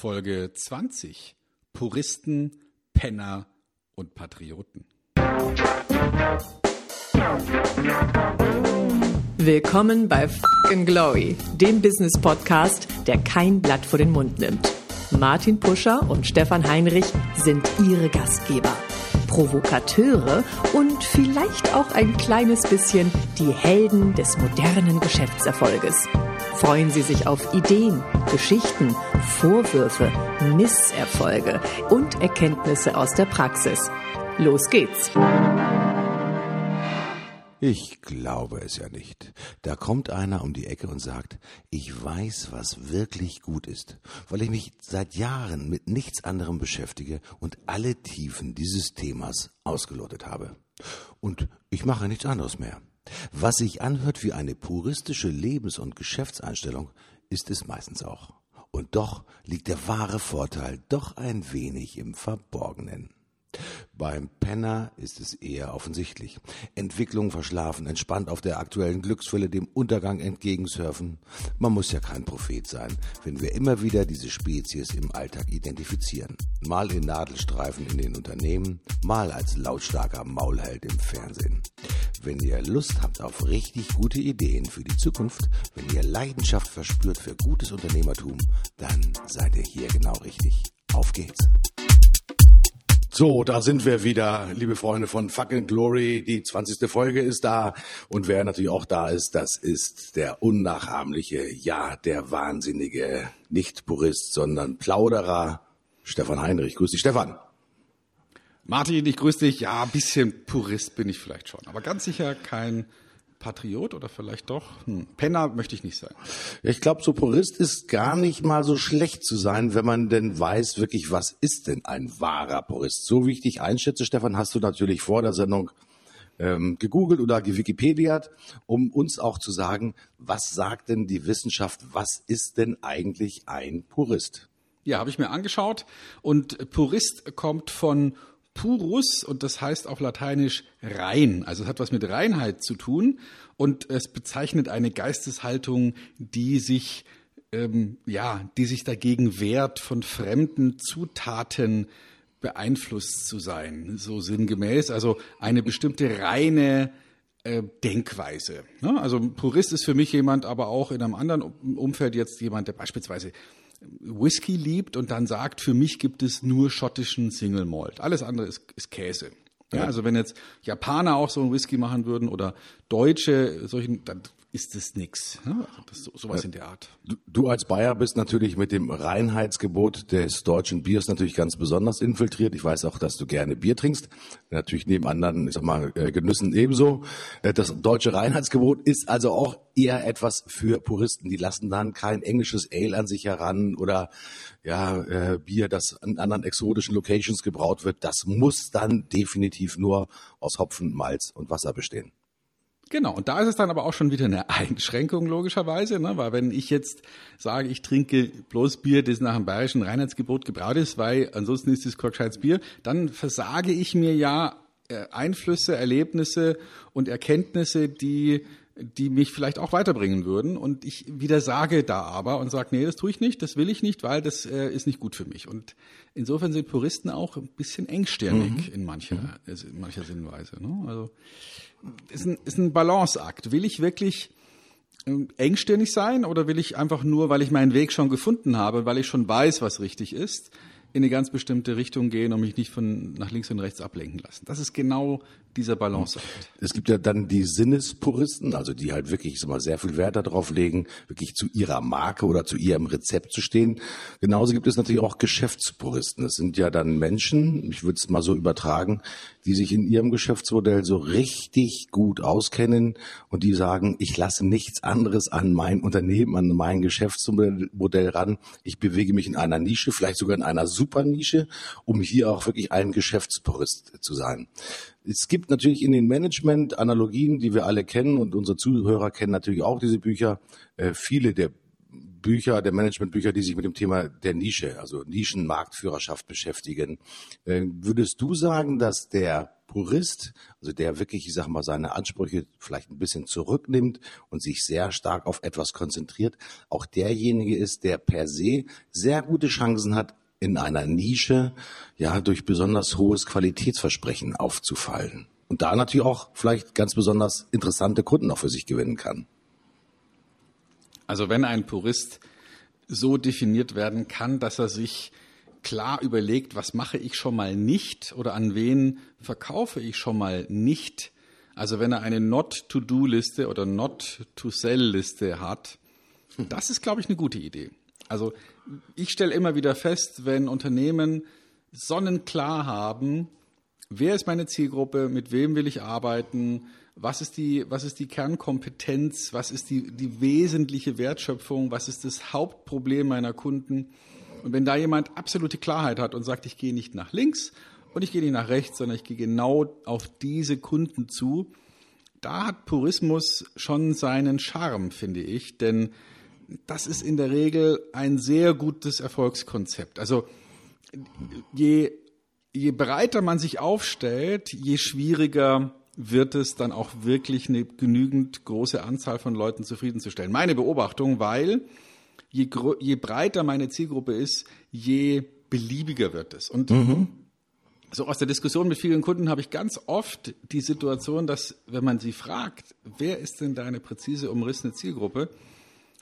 Folge 20. Puristen, Penner und Patrioten. Willkommen bei Fucking Glory, dem Business Podcast, der kein Blatt vor den Mund nimmt. Martin Puscher und Stefan Heinrich sind ihre Gastgeber. Provokateure und vielleicht auch ein kleines bisschen die Helden des modernen Geschäftserfolges. Freuen Sie sich auf Ideen, Geschichten, Vorwürfe, Misserfolge und Erkenntnisse aus der Praxis. Los geht's! Ich glaube es ja nicht. Da kommt einer um die Ecke und sagt, ich weiß, was wirklich gut ist, weil ich mich seit Jahren mit nichts anderem beschäftige und alle Tiefen dieses Themas ausgelotet habe. Und ich mache nichts anderes mehr. Was sich anhört wie eine puristische Lebens- und Geschäftseinstellung, ist es meistens auch. Und doch liegt der wahre Vorteil doch ein wenig im Verborgenen. Beim Penner ist es eher offensichtlich. Entwicklung verschlafen, entspannt auf der aktuellen Glücksfülle dem Untergang entgegensurfen. Man muss ja kein Prophet sein, wenn wir immer wieder diese Spezies im Alltag identifizieren. Mal in Nadelstreifen in den Unternehmen, mal als lautstarker Maulheld im Fernsehen. Wenn ihr Lust habt auf richtig gute Ideen für die Zukunft, wenn ihr Leidenschaft verspürt für gutes Unternehmertum, dann seid ihr hier genau richtig. Auf geht's! So, da sind wir wieder, liebe Freunde von Fucking Glory. Die 20. Folge ist da. Und wer natürlich auch da ist, das ist der unnachahmliche, ja, der wahnsinnige, nicht Purist, sondern Plauderer, Stefan Heinrich. Grüß dich, Stefan. Martin, ich grüße dich. Ja, ein bisschen Purist bin ich vielleicht schon, aber ganz sicher kein Patriot oder vielleicht doch? Hm. Penner möchte ich nicht sein. Ich glaube, so Purist ist gar nicht mal so schlecht zu sein, wenn man denn weiß, wirklich, was ist denn ein wahrer Purist? So wie ich dich einschätze, Stefan, hast du natürlich vor der Sendung ähm, gegoogelt oder gewikipediat, um uns auch zu sagen, was sagt denn die Wissenschaft, was ist denn eigentlich ein Purist? Ja, habe ich mir angeschaut und Purist kommt von purus und das heißt auf Lateinisch rein. Also es hat was mit Reinheit zu tun und es bezeichnet eine Geisteshaltung, die sich ähm, ja, die sich dagegen wehrt, von fremden Zutaten beeinflusst zu sein, so sinngemäß. Also eine bestimmte reine äh, Denkweise. Ne? Also Purist ist für mich jemand, aber auch in einem anderen Umfeld jetzt jemand, der beispielsweise Whisky liebt und dann sagt, für mich gibt es nur schottischen Single Malt. Alles andere ist, ist Käse. Ja, also wenn jetzt Japaner auch so einen Whisky machen würden oder Deutsche solchen, dann ist das nix. Ne? Also das, sowas in der Art. Du, du, als Bayer bist natürlich mit dem Reinheitsgebot des deutschen Biers natürlich ganz besonders infiltriert. Ich weiß auch, dass du gerne Bier trinkst. Natürlich neben anderen, ich sag mal, äh, Genüssen ebenso. Äh, das deutsche Reinheitsgebot ist also auch eher etwas für Puristen. Die lassen dann kein englisches Ale an sich heran oder ja, äh, Bier, das an anderen exotischen Locations gebraut wird. Das muss dann definitiv nur aus Hopfen, Malz und Wasser bestehen. Genau, und da ist es dann aber auch schon wieder eine Einschränkung logischerweise, ne? weil wenn ich jetzt sage, ich trinke bloß Bier, das nach dem bayerischen Reinheitsgebot gebraut ist, weil ansonsten ist es Bier, dann versage ich mir ja äh, Einflüsse, Erlebnisse und Erkenntnisse, die die mich vielleicht auch weiterbringen würden. Und ich widersage da aber und sage, nee, das tue ich nicht, das will ich nicht, weil das äh, ist nicht gut für mich. Und insofern sind Puristen auch ein bisschen engstirnig mhm. in mancher, in mancher Sinnweise. Ne? Also ist ein, ist ein Balanceakt. Will ich wirklich ähm, engstirnig sein oder will ich einfach nur, weil ich meinen Weg schon gefunden habe, weil ich schon weiß, was richtig ist, in eine ganz bestimmte Richtung gehen und mich nicht von nach links und rechts ablenken lassen. Das ist genau dieser Balance. Es gibt ja dann die Sinnespuristen, also die halt wirklich mal sehr viel Wert darauf legen, wirklich zu ihrer Marke oder zu ihrem Rezept zu stehen. Genauso gibt es natürlich auch Geschäftspuristen. Das sind ja dann Menschen, ich würde es mal so übertragen, die sich in ihrem Geschäftsmodell so richtig gut auskennen und die sagen, ich lasse nichts anderes an mein Unternehmen, an mein Geschäftsmodell ran. Ich bewege mich in einer Nische, vielleicht sogar in einer Supernische, um hier auch wirklich ein Geschäftspurist zu sein. Es gibt natürlich in den Management Analogien, die wir alle kennen und unsere Zuhörer kennen natürlich auch diese Bücher. Äh, viele der Bücher, der Managementbücher, die sich mit dem Thema der Nische, also Nischenmarktführerschaft beschäftigen. Äh, würdest du sagen, dass der Purist, also der wirklich, ich sag mal, seine Ansprüche vielleicht ein bisschen zurücknimmt und sich sehr stark auf etwas konzentriert, auch derjenige ist, der per se sehr gute Chancen hat, in einer Nische ja durch besonders hohes Qualitätsversprechen aufzufallen und da natürlich auch vielleicht ganz besonders interessante Kunden auch für sich gewinnen kann. Also wenn ein Purist so definiert werden kann, dass er sich klar überlegt, was mache ich schon mal nicht oder an wen verkaufe ich schon mal nicht. Also wenn er eine Not-to-Do-Liste oder Not-to-Sell-Liste hat, das ist, glaube ich, eine gute Idee. Also ich stelle immer wieder fest, wenn Unternehmen sonnenklar haben, wer ist meine Zielgruppe, mit wem will ich arbeiten, was ist die, was ist die Kernkompetenz, was ist die, die wesentliche Wertschöpfung, was ist das Hauptproblem meiner Kunden. Und wenn da jemand absolute Klarheit hat und sagt, ich gehe nicht nach links und ich gehe nicht nach rechts, sondern ich gehe genau auf diese Kunden zu, da hat Purismus schon seinen Charme, finde ich, denn das ist in der Regel ein sehr gutes Erfolgskonzept. Also je, je breiter man sich aufstellt, je schwieriger wird es dann auch wirklich eine genügend große Anzahl von Leuten zufriedenzustellen. Meine Beobachtung, weil je, je breiter meine Zielgruppe ist, je beliebiger wird es. Und mhm. so aus der Diskussion mit vielen Kunden habe ich ganz oft die Situation, dass wenn man sie fragt, wer ist denn deine präzise umrissene Zielgruppe,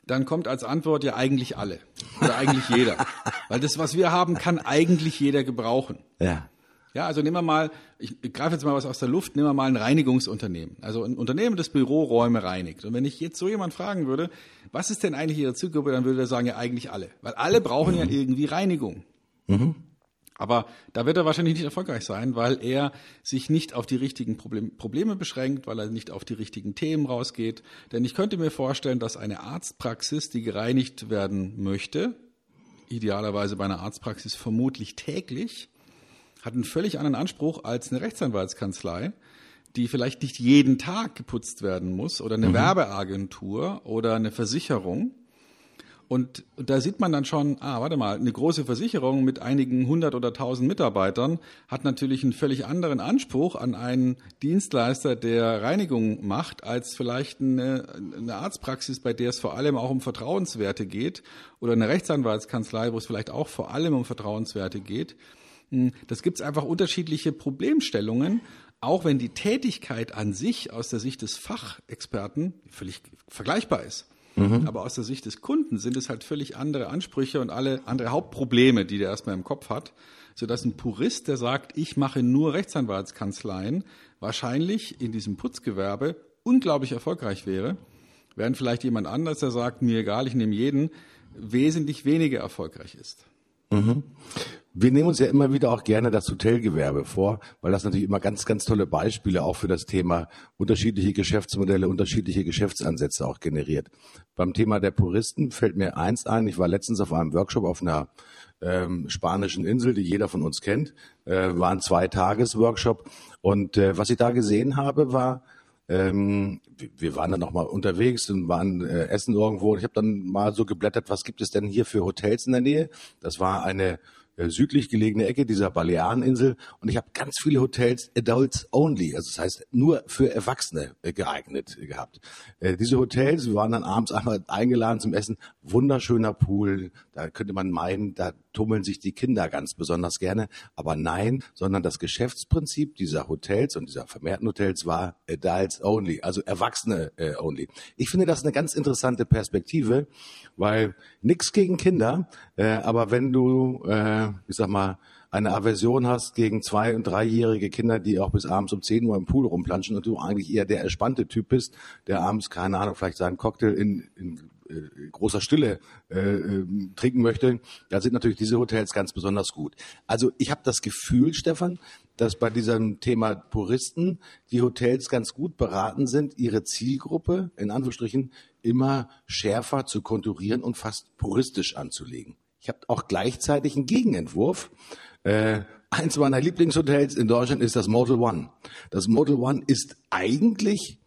dann kommt als Antwort ja eigentlich alle oder eigentlich jeder. Weil das, was wir haben, kann eigentlich jeder gebrauchen. Ja. Ja, also nehmen wir mal, ich, greife jetzt mal was aus der Luft, nehmen wir mal ein Reinigungsunternehmen. Also ein Unternehmen, das Büroräume reinigt. Und wenn ich jetzt so jemand fragen würde, was ist denn eigentlich Ihre Zielgruppe, dann würde er sagen, ja eigentlich alle. Weil alle brauchen mhm. ja irgendwie Reinigung. Mhm. Aber da wird er wahrscheinlich nicht erfolgreich sein, weil er sich nicht auf die richtigen Problem, Probleme beschränkt, weil er nicht auf die richtigen Themen rausgeht. Denn ich könnte mir vorstellen, dass eine Arztpraxis, die gereinigt werden möchte, idealerweise bei einer Arztpraxis vermutlich täglich, hat einen völlig anderen Anspruch als eine Rechtsanwaltskanzlei, die vielleicht nicht jeden Tag geputzt werden muss oder eine mhm. Werbeagentur oder eine Versicherung und, da sieht man dann schon, ah, warte mal, eine große Versicherung mit einigen hundert oder tausend Mitarbeitern hat natürlich einen völlig anderen Anspruch an einen Dienstleister, der Reinigung macht, als vielleicht eine, eine Arztpraxis, bei der es vor allem auch um Vertrauenswerte geht oder eine Rechtsanwaltskanzlei, wo es vielleicht auch vor allem um Vertrauenswerte geht. Hm, das gibt es einfach unterschiedliche Problemstellungen, auch wenn die Tätigkeit an sich aus der Sicht des Fachexperten völlig vergleichbar ist. Mhm. Aber aus der Sicht des Kunden sind es halt völlig andere Ansprüche und alle andere Hauptprobleme, die der erstmal im Kopf hat, sodass ein Purist, der sagt, ich mache nur Rechtsanwaltskanzleien, wahrscheinlich in diesem Putzgewerbe unglaublich erfolgreich wäre, während vielleicht jemand anders, der sagt, mir egal, ich nehme jeden, wesentlich weniger erfolgreich ist. Mhm. Wir nehmen uns ja immer wieder auch gerne das Hotelgewerbe vor, weil das natürlich immer ganz, ganz tolle Beispiele auch für das Thema unterschiedliche Geschäftsmodelle, unterschiedliche Geschäftsansätze auch generiert. Beim Thema der Puristen fällt mir eins ein. Ich war letztens auf einem Workshop auf einer ähm, spanischen Insel, die jeder von uns kennt. Äh, war ein Zwei-Tages-Workshop. Und äh, was ich da gesehen habe, war, ähm, wir waren dann noch mal unterwegs und waren äh, essen irgendwo. Ich habe dann mal so geblättert, was gibt es denn hier für Hotels in der Nähe? Das war eine südlich gelegene Ecke dieser Baleareninsel. Und ich habe ganz viele Hotels Adults Only, also das heißt nur für Erwachsene äh, geeignet gehabt. Äh, diese Hotels, wir waren dann abends einmal eingeladen zum Essen, wunderschöner Pool, da könnte man meinen, da tummeln sich die Kinder ganz besonders gerne, aber nein, sondern das Geschäftsprinzip dieser Hotels und dieser vermehrten Hotels war Adults Only, also Erwachsene äh, Only. Ich finde das eine ganz interessante Perspektive, weil nichts gegen Kinder, äh, aber wenn du äh, ich sag mal, eine Aversion hast gegen zwei- und dreijährige Kinder, die auch bis abends um 10 Uhr im Pool rumplanschen und du eigentlich eher der entspannte Typ bist, der abends, keine Ahnung, vielleicht seinen Cocktail in, in äh, großer Stille äh, äh, trinken möchte, da sind natürlich diese Hotels ganz besonders gut. Also ich habe das Gefühl, Stefan, dass bei diesem Thema Puristen die Hotels ganz gut beraten sind, ihre Zielgruppe in Anführungsstrichen immer schärfer zu konturieren und fast puristisch anzulegen. Ich habe auch gleichzeitig einen Gegenentwurf. Äh, eins meiner Lieblingshotels in Deutschland ist das Motel One. Das Motel One ist eigentlich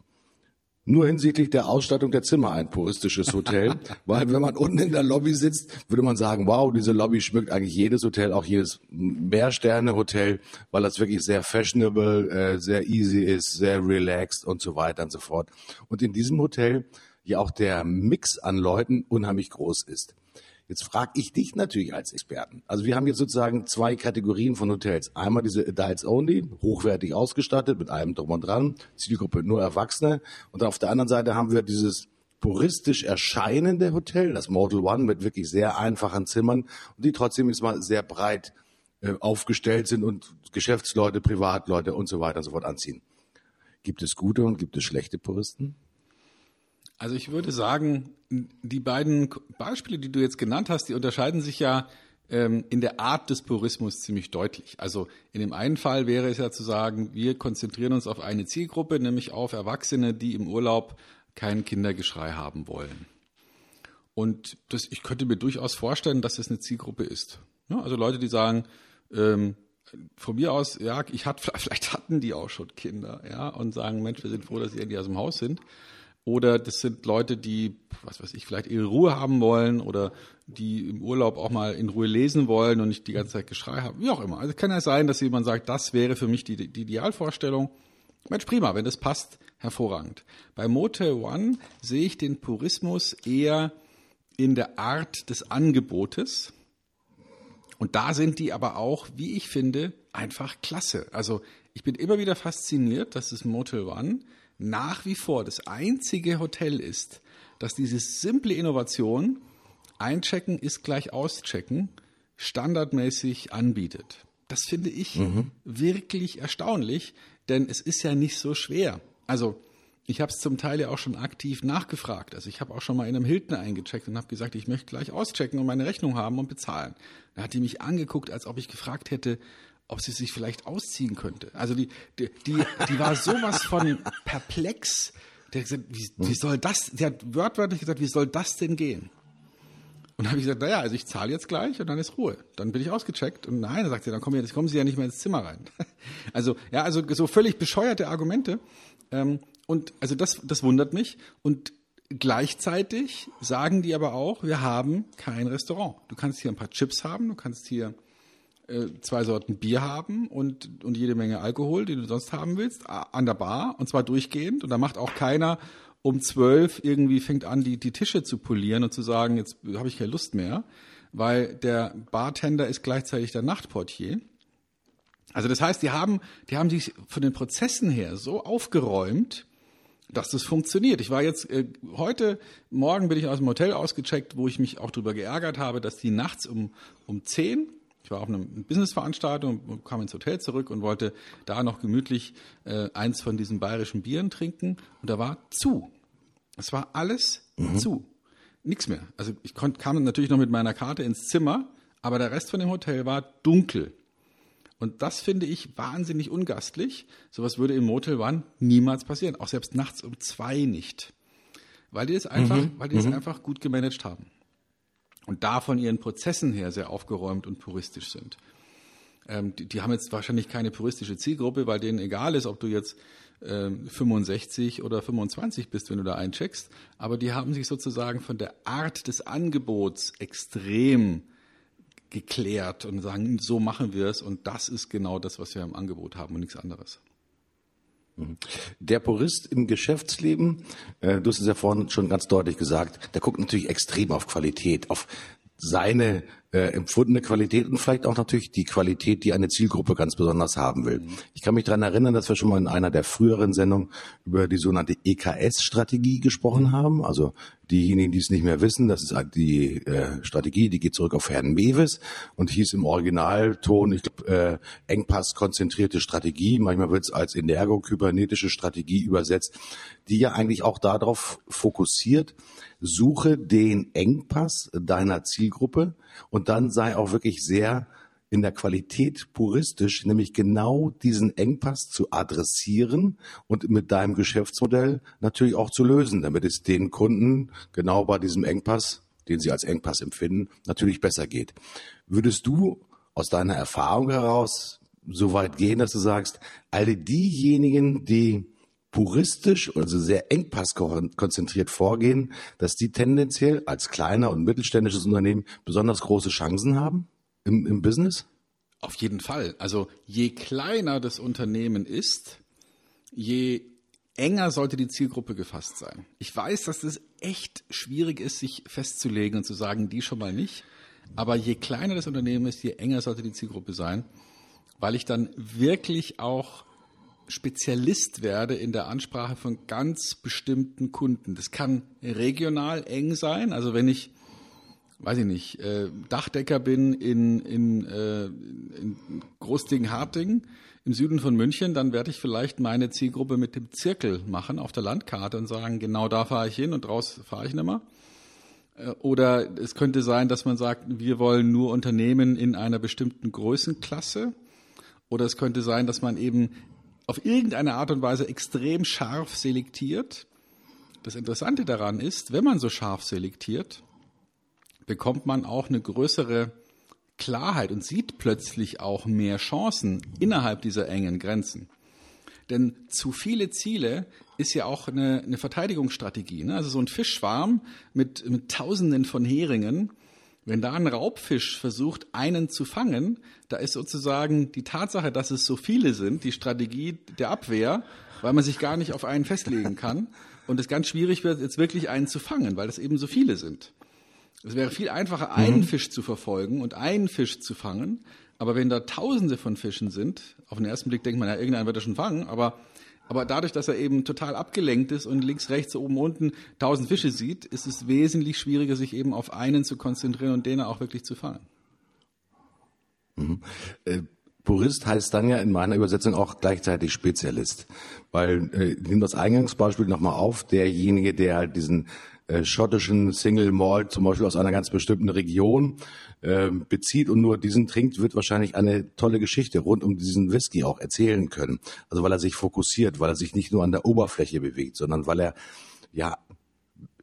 nur hinsichtlich der Ausstattung der Zimmer ein puristisches Hotel, weil wenn man unten in der Lobby sitzt, würde man sagen, wow, diese Lobby schmückt eigentlich jedes Hotel, auch jedes Mehrsterne-Hotel, weil das wirklich sehr fashionable, äh, sehr easy ist, sehr relaxed und so weiter und so fort. Und in diesem Hotel ja auch der Mix an Leuten unheimlich groß ist. Jetzt frage ich dich natürlich als Experten. Also wir haben jetzt sozusagen zwei Kategorien von Hotels. Einmal diese Adults Only, hochwertig ausgestattet mit allem drum und dran, Zielgruppe nur Erwachsene. Und auf der anderen Seite haben wir dieses puristisch erscheinende Hotel, das Model One mit wirklich sehr einfachen Zimmern und die trotzdem jetzt mal sehr breit äh, aufgestellt sind und Geschäftsleute, Privatleute und so weiter und so fort anziehen. Gibt es gute und gibt es schlechte Puristen? Also ich würde sagen, die beiden Beispiele, die du jetzt genannt hast, die unterscheiden sich ja ähm, in der Art des Purismus ziemlich deutlich. Also in dem einen Fall wäre es ja zu sagen, wir konzentrieren uns auf eine Zielgruppe, nämlich auf Erwachsene, die im Urlaub kein Kindergeschrei haben wollen. Und das, ich könnte mir durchaus vorstellen, dass das eine Zielgruppe ist. Ja, also Leute, die sagen, ähm, von mir aus, ja, ich hatte, vielleicht hatten die auch schon Kinder, ja, und sagen, Mensch, wir sind froh, dass sie endlich aus dem Haus sind. Oder das sind Leute, die, was weiß ich, vielleicht ihre Ruhe haben wollen oder die im Urlaub auch mal in Ruhe lesen wollen und nicht die ganze Zeit Geschrei haben. Wie auch immer. Also kann ja sein, dass jemand sagt, das wäre für mich die, die Idealvorstellung. Mensch, prima, wenn das passt, hervorragend. Bei Motel One sehe ich den Purismus eher in der Art des Angebotes. Und da sind die aber auch, wie ich finde, einfach klasse. Also ich bin immer wieder fasziniert, dass das Motel One nach wie vor das einzige Hotel ist, das diese simple Innovation, einchecken ist gleich auschecken, standardmäßig anbietet. Das finde ich mhm. wirklich erstaunlich, denn es ist ja nicht so schwer. Also ich habe es zum Teil ja auch schon aktiv nachgefragt. Also ich habe auch schon mal in einem Hilton eingecheckt und habe gesagt, ich möchte gleich auschecken und meine Rechnung haben und bezahlen. Da hat die mich angeguckt, als ob ich gefragt hätte, ob sie sich vielleicht ausziehen könnte. Also die, die, die, die war sowas von perplex. Der hat gesagt, wie, wie soll das, der hat wörtwörtlich gesagt, wie soll das denn gehen? Und dann habe ich gesagt, naja, also ich zahle jetzt gleich und dann ist Ruhe. Dann bin ich ausgecheckt. Und nein, sagt sie, dann kommen, kommen Sie ja nicht mehr ins Zimmer rein. Also, ja, also so völlig bescheuerte Argumente. Ähm, und also das, das wundert mich. Und gleichzeitig sagen die aber auch, wir haben kein Restaurant. Du kannst hier ein paar Chips haben, du kannst hier zwei Sorten Bier haben und, und jede Menge Alkohol, den du sonst haben willst, an der Bar und zwar durchgehend. Und da macht auch keiner um zwölf irgendwie fängt an, die, die Tische zu polieren und zu sagen, jetzt habe ich keine Lust mehr, weil der Bartender ist gleichzeitig der Nachtportier. Also das heißt, die haben, die haben sich von den Prozessen her so aufgeräumt, dass das funktioniert. Ich war jetzt äh, heute Morgen bin ich aus dem Hotel ausgecheckt, wo ich mich auch darüber geärgert habe, dass die nachts um um zehn ich war auf einer Businessveranstaltung und kam ins Hotel zurück und wollte da noch gemütlich äh, eins von diesen bayerischen Bieren trinken und da war zu. Es war alles mhm. zu. Nichts mehr. Also ich konnt, kam natürlich noch mit meiner Karte ins Zimmer, aber der Rest von dem Hotel war dunkel. Und das finde ich wahnsinnig ungastlich. Sowas würde im Motel One niemals passieren. Auch selbst nachts um zwei nicht. Weil die es einfach, mhm. weil die es mhm. einfach gut gemanagt haben und da von ihren Prozessen her sehr aufgeräumt und puristisch sind. Ähm, die, die, haben jetzt wahrscheinlich keine puristische Zielgruppe, weil denen egal ist, ob du jetzt ähm, 65 oder 25 bist, wenn du da eincheckst. Aber die haben sich sozusagen von der Art des Angebots extrem geklärt und sagen, so machen wir es und das ist genau das, was wir im Angebot haben und nichts anderes. Der Purist im Geschäftsleben, äh, du hast es ja vorhin schon ganz deutlich gesagt, der guckt natürlich extrem auf Qualität, auf seine äh, empfundene Qualität und vielleicht auch natürlich die Qualität, die eine Zielgruppe ganz besonders haben will. Mhm. Ich kann mich daran erinnern, dass wir schon mal in einer der früheren Sendungen über die sogenannte EKS-Strategie gesprochen haben. Also diejenigen, die es nicht mehr wissen, das ist die äh, Strategie, die geht zurück auf Herrn Mewes und hieß im Originalton, ich glaube, äh, Engpass-konzentrierte Strategie. Manchmal wird es als energo-kybernetische Strategie übersetzt, die ja eigentlich auch darauf fokussiert, suche den Engpass deiner Zielgruppe und dann sei auch wirklich sehr in der Qualität puristisch, nämlich genau diesen Engpass zu adressieren und mit deinem Geschäftsmodell natürlich auch zu lösen, damit es den Kunden genau bei diesem Engpass, den sie als Engpass empfinden, natürlich besser geht. Würdest du aus deiner Erfahrung heraus so weit gehen, dass du sagst, alle diejenigen, die puristisch, also sehr engpasskonzentriert vorgehen, dass die tendenziell als kleiner und mittelständisches Unternehmen besonders große Chancen haben im, im Business? Auf jeden Fall. Also je kleiner das Unternehmen ist, je enger sollte die Zielgruppe gefasst sein. Ich weiß, dass es echt schwierig ist, sich festzulegen und zu sagen, die schon mal nicht. Aber je kleiner das Unternehmen ist, je enger sollte die Zielgruppe sein, weil ich dann wirklich auch Spezialist werde in der Ansprache von ganz bestimmten Kunden. Das kann regional eng sein. Also wenn ich, weiß ich nicht, äh, Dachdecker bin in, in, äh, in Großding-Harting im Süden von München, dann werde ich vielleicht meine Zielgruppe mit dem Zirkel machen auf der Landkarte und sagen, genau da fahre ich hin und raus fahre ich nicht mehr. Äh, oder es könnte sein, dass man sagt, wir wollen nur Unternehmen in einer bestimmten Größenklasse. Oder es könnte sein, dass man eben auf irgendeine Art und Weise extrem scharf selektiert. Das Interessante daran ist, wenn man so scharf selektiert, bekommt man auch eine größere Klarheit und sieht plötzlich auch mehr Chancen innerhalb dieser engen Grenzen. Denn zu viele Ziele ist ja auch eine, eine Verteidigungsstrategie. Ne? Also so ein Fischschwarm mit, mit Tausenden von Heringen, wenn da ein Raubfisch versucht, einen zu fangen, da ist sozusagen die Tatsache, dass es so viele sind, die Strategie der Abwehr, weil man sich gar nicht auf einen festlegen kann und es ganz schwierig wird, jetzt wirklich einen zu fangen, weil es eben so viele sind. Es wäre viel einfacher, einen mhm. Fisch zu verfolgen und einen Fisch zu fangen, aber wenn da Tausende von Fischen sind, auf den ersten Blick denkt man, ja, irgendeinen wird er schon fangen, aber aber dadurch, dass er eben total abgelenkt ist und links, rechts, oben, unten tausend Fische sieht, ist es wesentlich schwieriger, sich eben auf einen zu konzentrieren und den auch wirklich zu fangen. Mhm. Äh, Purist heißt dann ja in meiner Übersetzung auch gleichzeitig Spezialist. Weil, äh, nimm das Eingangsbeispiel nochmal auf, derjenige, der halt diesen schottischen Single Malt zum Beispiel aus einer ganz bestimmten Region äh, bezieht und nur diesen trinkt, wird wahrscheinlich eine tolle Geschichte rund um diesen Whisky auch erzählen können. Also weil er sich fokussiert, weil er sich nicht nur an der Oberfläche bewegt, sondern weil er ja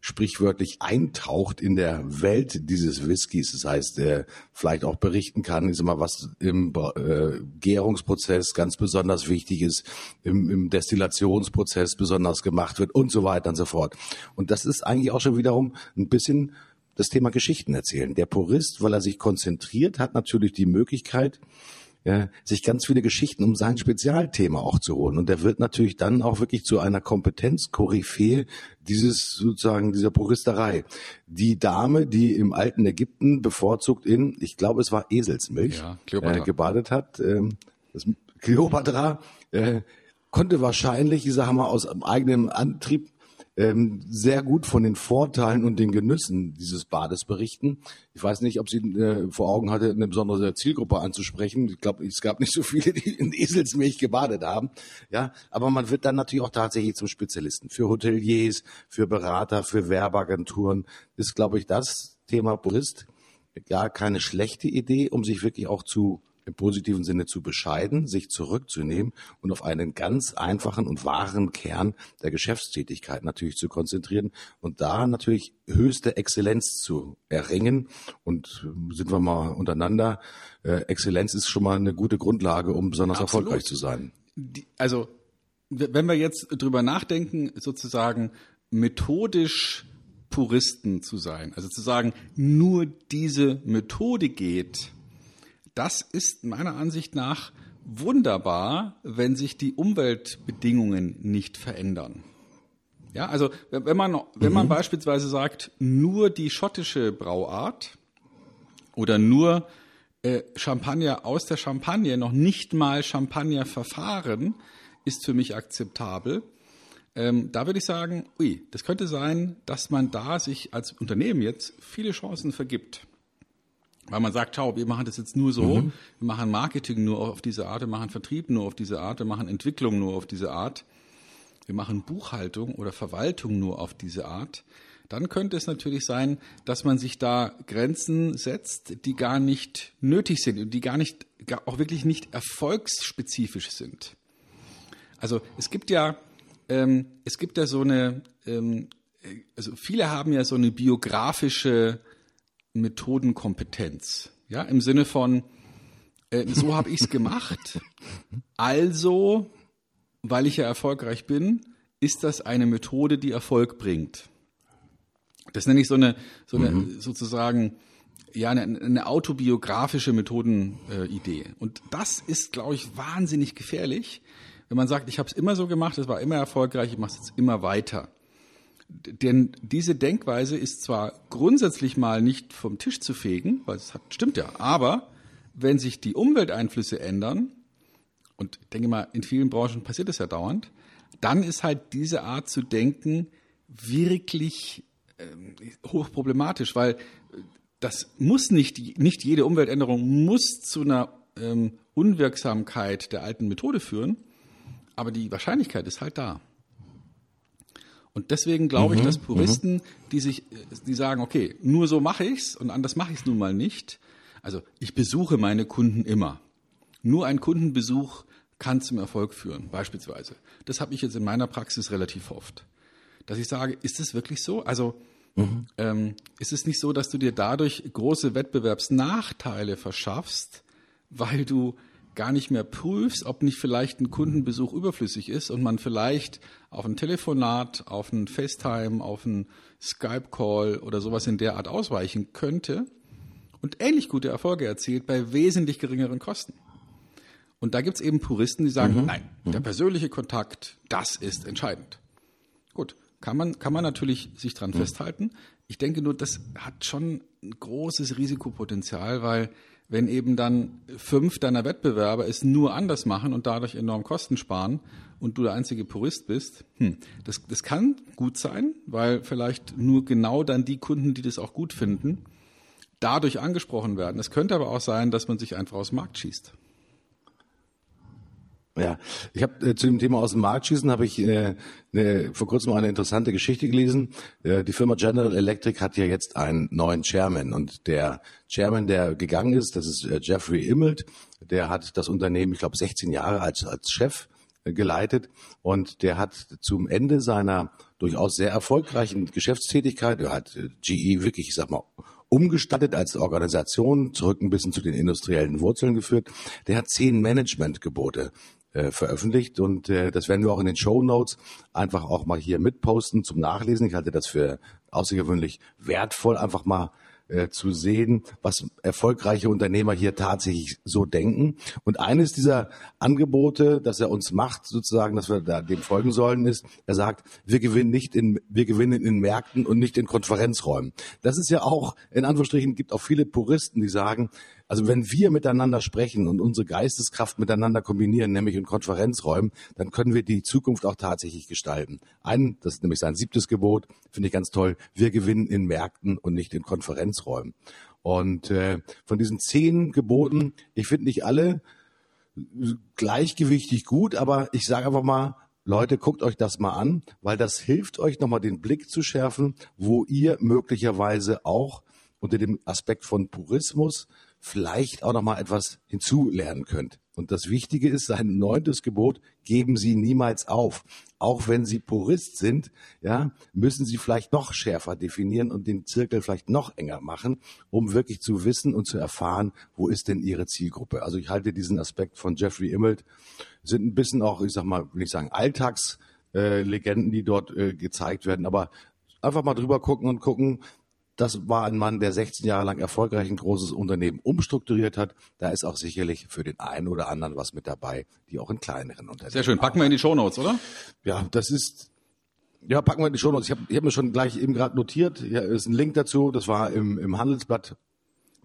sprichwörtlich eintaucht in der Welt dieses Whiskys. Das heißt, er vielleicht auch berichten kann, ist immer was im äh, Gärungsprozess ganz besonders wichtig ist, im, im Destillationsprozess besonders gemacht wird und so weiter und so fort. Und das ist eigentlich auch schon wiederum ein bisschen das Thema Geschichten erzählen. Der Purist, weil er sich konzentriert, hat natürlich die Möglichkeit, ja, sich ganz viele Geschichten um sein Spezialthema auch zu holen. Und der wird natürlich dann auch wirklich zu einer Kompetenz-Koryphäe dieses sozusagen dieser Puristerei. Die Dame, die im alten Ägypten bevorzugt in, ich glaube, es war Eselsmilch, ja, äh, gebadet hat, äh, das Kleopatra, äh, konnte wahrscheinlich, ich sage mal, aus eigenem Antrieb ähm, sehr gut von den Vorteilen und den Genüssen dieses Bades berichten. Ich weiß nicht, ob sie äh, vor Augen hatte, eine besondere Zielgruppe anzusprechen. Ich glaube, es gab nicht so viele, die in Eselsmilch gebadet haben. Ja, aber man wird dann natürlich auch tatsächlich zum Spezialisten für Hoteliers, für Berater, für Werbeagenturen. Ist, glaube ich, das Thema Purist. Ja, keine schlechte Idee, um sich wirklich auch zu im positiven Sinne zu bescheiden, sich zurückzunehmen und auf einen ganz einfachen und wahren Kern der Geschäftstätigkeit natürlich zu konzentrieren und da natürlich höchste Exzellenz zu erringen. Und ähm, sind wir mal untereinander, äh, Exzellenz ist schon mal eine gute Grundlage, um besonders Absolut. erfolgreich zu sein. Die, also, wenn wir jetzt drüber nachdenken, sozusagen methodisch Puristen zu sein, also zu sagen, nur diese Methode geht, das ist meiner Ansicht nach wunderbar, wenn sich die Umweltbedingungen nicht verändern. Ja, also wenn man, wenn man mhm. beispielsweise sagt, nur die schottische Brauart oder nur äh, Champagner aus der Champagne, noch nicht mal Champagnerverfahren, ist für mich akzeptabel. Ähm, da würde ich sagen, ui, das könnte sein, dass man da sich als Unternehmen jetzt viele Chancen vergibt. Weil man sagt, schau, wir machen das jetzt nur so, mhm. wir machen Marketing nur auf diese Art, wir machen Vertrieb nur auf diese Art, wir machen Entwicklung nur auf diese Art, wir machen Buchhaltung oder Verwaltung nur auf diese Art, dann könnte es natürlich sein, dass man sich da Grenzen setzt, die gar nicht nötig sind und die gar nicht, auch wirklich nicht erfolgsspezifisch sind. Also es gibt ja, ähm, es gibt ja so eine, ähm, also viele haben ja so eine biografische Methodenkompetenz. Ja, im Sinne von, äh, so habe ich es gemacht. Also, weil ich ja erfolgreich bin, ist das eine Methode, die Erfolg bringt. Das nenne ich so eine, so eine mhm. sozusagen ja eine, eine autobiografische Methodenidee. Äh, und das ist, glaube ich, wahnsinnig gefährlich, wenn man sagt, ich habe es immer so gemacht, es war immer erfolgreich, ich mache es jetzt immer weiter. Denn diese Denkweise ist zwar grundsätzlich mal nicht vom Tisch zu fegen, weil es hat, stimmt ja, aber wenn sich die Umwelteinflüsse ändern, und ich denke mal, in vielen Branchen passiert das ja dauernd, dann ist halt diese Art zu denken wirklich ähm, hochproblematisch, weil das muss nicht, nicht jede Umweltänderung muss zu einer ähm, Unwirksamkeit der alten Methode führen, aber die Wahrscheinlichkeit ist halt da. Und deswegen glaube mhm, ich, dass Puristen, mhm. die sich, die sagen, okay, nur so mache ich's und anders mache ich's nun mal nicht. Also ich besuche meine Kunden immer. Nur ein Kundenbesuch kann zum Erfolg führen, beispielsweise. Das habe ich jetzt in meiner Praxis relativ oft. Dass ich sage, ist es wirklich so? Also mhm. ähm, ist es nicht so, dass du dir dadurch große Wettbewerbsnachteile verschaffst, weil du gar nicht mehr prüfst, ob nicht vielleicht ein Kundenbesuch überflüssig ist und man vielleicht auf ein Telefonat, auf ein FaceTime, auf ein Skype-Call oder sowas in der Art ausweichen könnte und ähnlich gute Erfolge erzielt bei wesentlich geringeren Kosten. Und da gibt's eben Puristen, die sagen, mhm. nein, der persönliche Kontakt, das ist entscheidend. Gut, kann man, kann man natürlich sich dran mhm. festhalten. Ich denke nur, das hat schon ein großes Risikopotenzial, weil wenn eben dann fünf deiner Wettbewerber es nur anders machen und dadurch enorm Kosten sparen und du der einzige Purist bist, hm, das, das kann gut sein, weil vielleicht nur genau dann die Kunden, die das auch gut finden, dadurch angesprochen werden. Es könnte aber auch sein, dass man sich einfach aus dem Markt schießt. Ja, ich habe äh, zu dem Thema aus dem Markt schießen habe ich äh, ne, vor kurzem eine interessante Geschichte gelesen. Äh, die Firma General Electric hat ja jetzt einen neuen Chairman und der Chairman, der gegangen ist, das ist äh, Jeffrey Immelt. Der hat das Unternehmen, ich glaube, 16 Jahre als als Chef äh, geleitet und der hat zum Ende seiner durchaus sehr erfolgreichen Geschäftstätigkeit, er hat äh, GE wirklich, ich sag mal, umgestattet als Organisation, zurück ein bisschen zu den industriellen Wurzeln geführt. Der hat zehn Managementgebote äh, veröffentlicht und äh, das werden wir auch in den Show Notes einfach auch mal hier mitposten zum Nachlesen. Ich halte das für außergewöhnlich wertvoll, einfach mal äh, zu sehen, was erfolgreiche Unternehmer hier tatsächlich so denken. Und eines dieser Angebote, das er uns macht, sozusagen, dass wir da dem folgen sollen, ist, er sagt, wir gewinnen nicht in, wir gewinnen in Märkten und nicht in Konferenzräumen. Das ist ja auch, in Anführungsstrichen, gibt auch viele Puristen, die sagen, also wenn wir miteinander sprechen und unsere Geisteskraft miteinander kombinieren, nämlich in Konferenzräumen, dann können wir die Zukunft auch tatsächlich gestalten. Ein, das ist nämlich sein siebtes Gebot, finde ich ganz toll. Wir gewinnen in Märkten und nicht in Konferenzräumen. Und äh, von diesen zehn Geboten, ich finde nicht alle gleichgewichtig gut, aber ich sage einfach mal, Leute, guckt euch das mal an, weil das hilft euch nochmal den Blick zu schärfen, wo ihr möglicherweise auch unter dem Aspekt von Purismus vielleicht auch noch mal etwas hinzulernen könnt. Und das Wichtige ist, sein neuntes Gebot, geben Sie niemals auf. Auch wenn Sie Purist sind, ja, müssen Sie vielleicht noch schärfer definieren und den Zirkel vielleicht noch enger machen, um wirklich zu wissen und zu erfahren, wo ist denn Ihre Zielgruppe. Also ich halte diesen Aspekt von Jeffrey Immelt, sind ein bisschen auch, ich sag mal, will ich sagen, Alltagslegenden, die dort äh, gezeigt werden, aber einfach mal drüber gucken und gucken, das war ein Mann, der 16 Jahre lang erfolgreich ein großes Unternehmen umstrukturiert hat. Da ist auch sicherlich für den einen oder anderen was mit dabei, die auch in kleineren Unternehmen. Sehr schön. Packen wir in die Shownotes, oder? Ja, das ist ja, packen wir in die Shownotes. Ich habe ich hab mir schon gleich eben gerade notiert. Hier ist ein Link dazu. Das war im, im Handelsblatt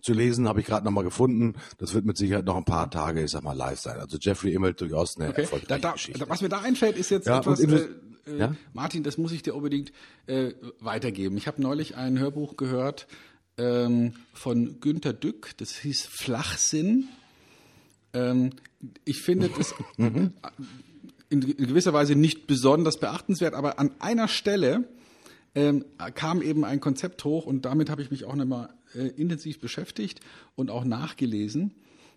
zu lesen, habe ich gerade nochmal gefunden. Das wird mit Sicherheit noch ein paar Tage, ich sag mal, live sein. Also Jeffrey Immelt durchaus eine okay. erfolgreiche da, da, Geschichte. Was mir da einfällt, ist jetzt ja, etwas, äh, äh, ja? Martin, das muss ich dir unbedingt äh, weitergeben. Ich habe neulich ein Hörbuch gehört ähm, von Günter Dück, das hieß Flachsinn. Ähm, ich finde das in, in gewisser Weise nicht besonders beachtenswert, aber an einer Stelle ähm, kam eben ein Konzept hoch und damit habe ich mich auch nochmal äh, intensiv beschäftigt und auch nachgelesen.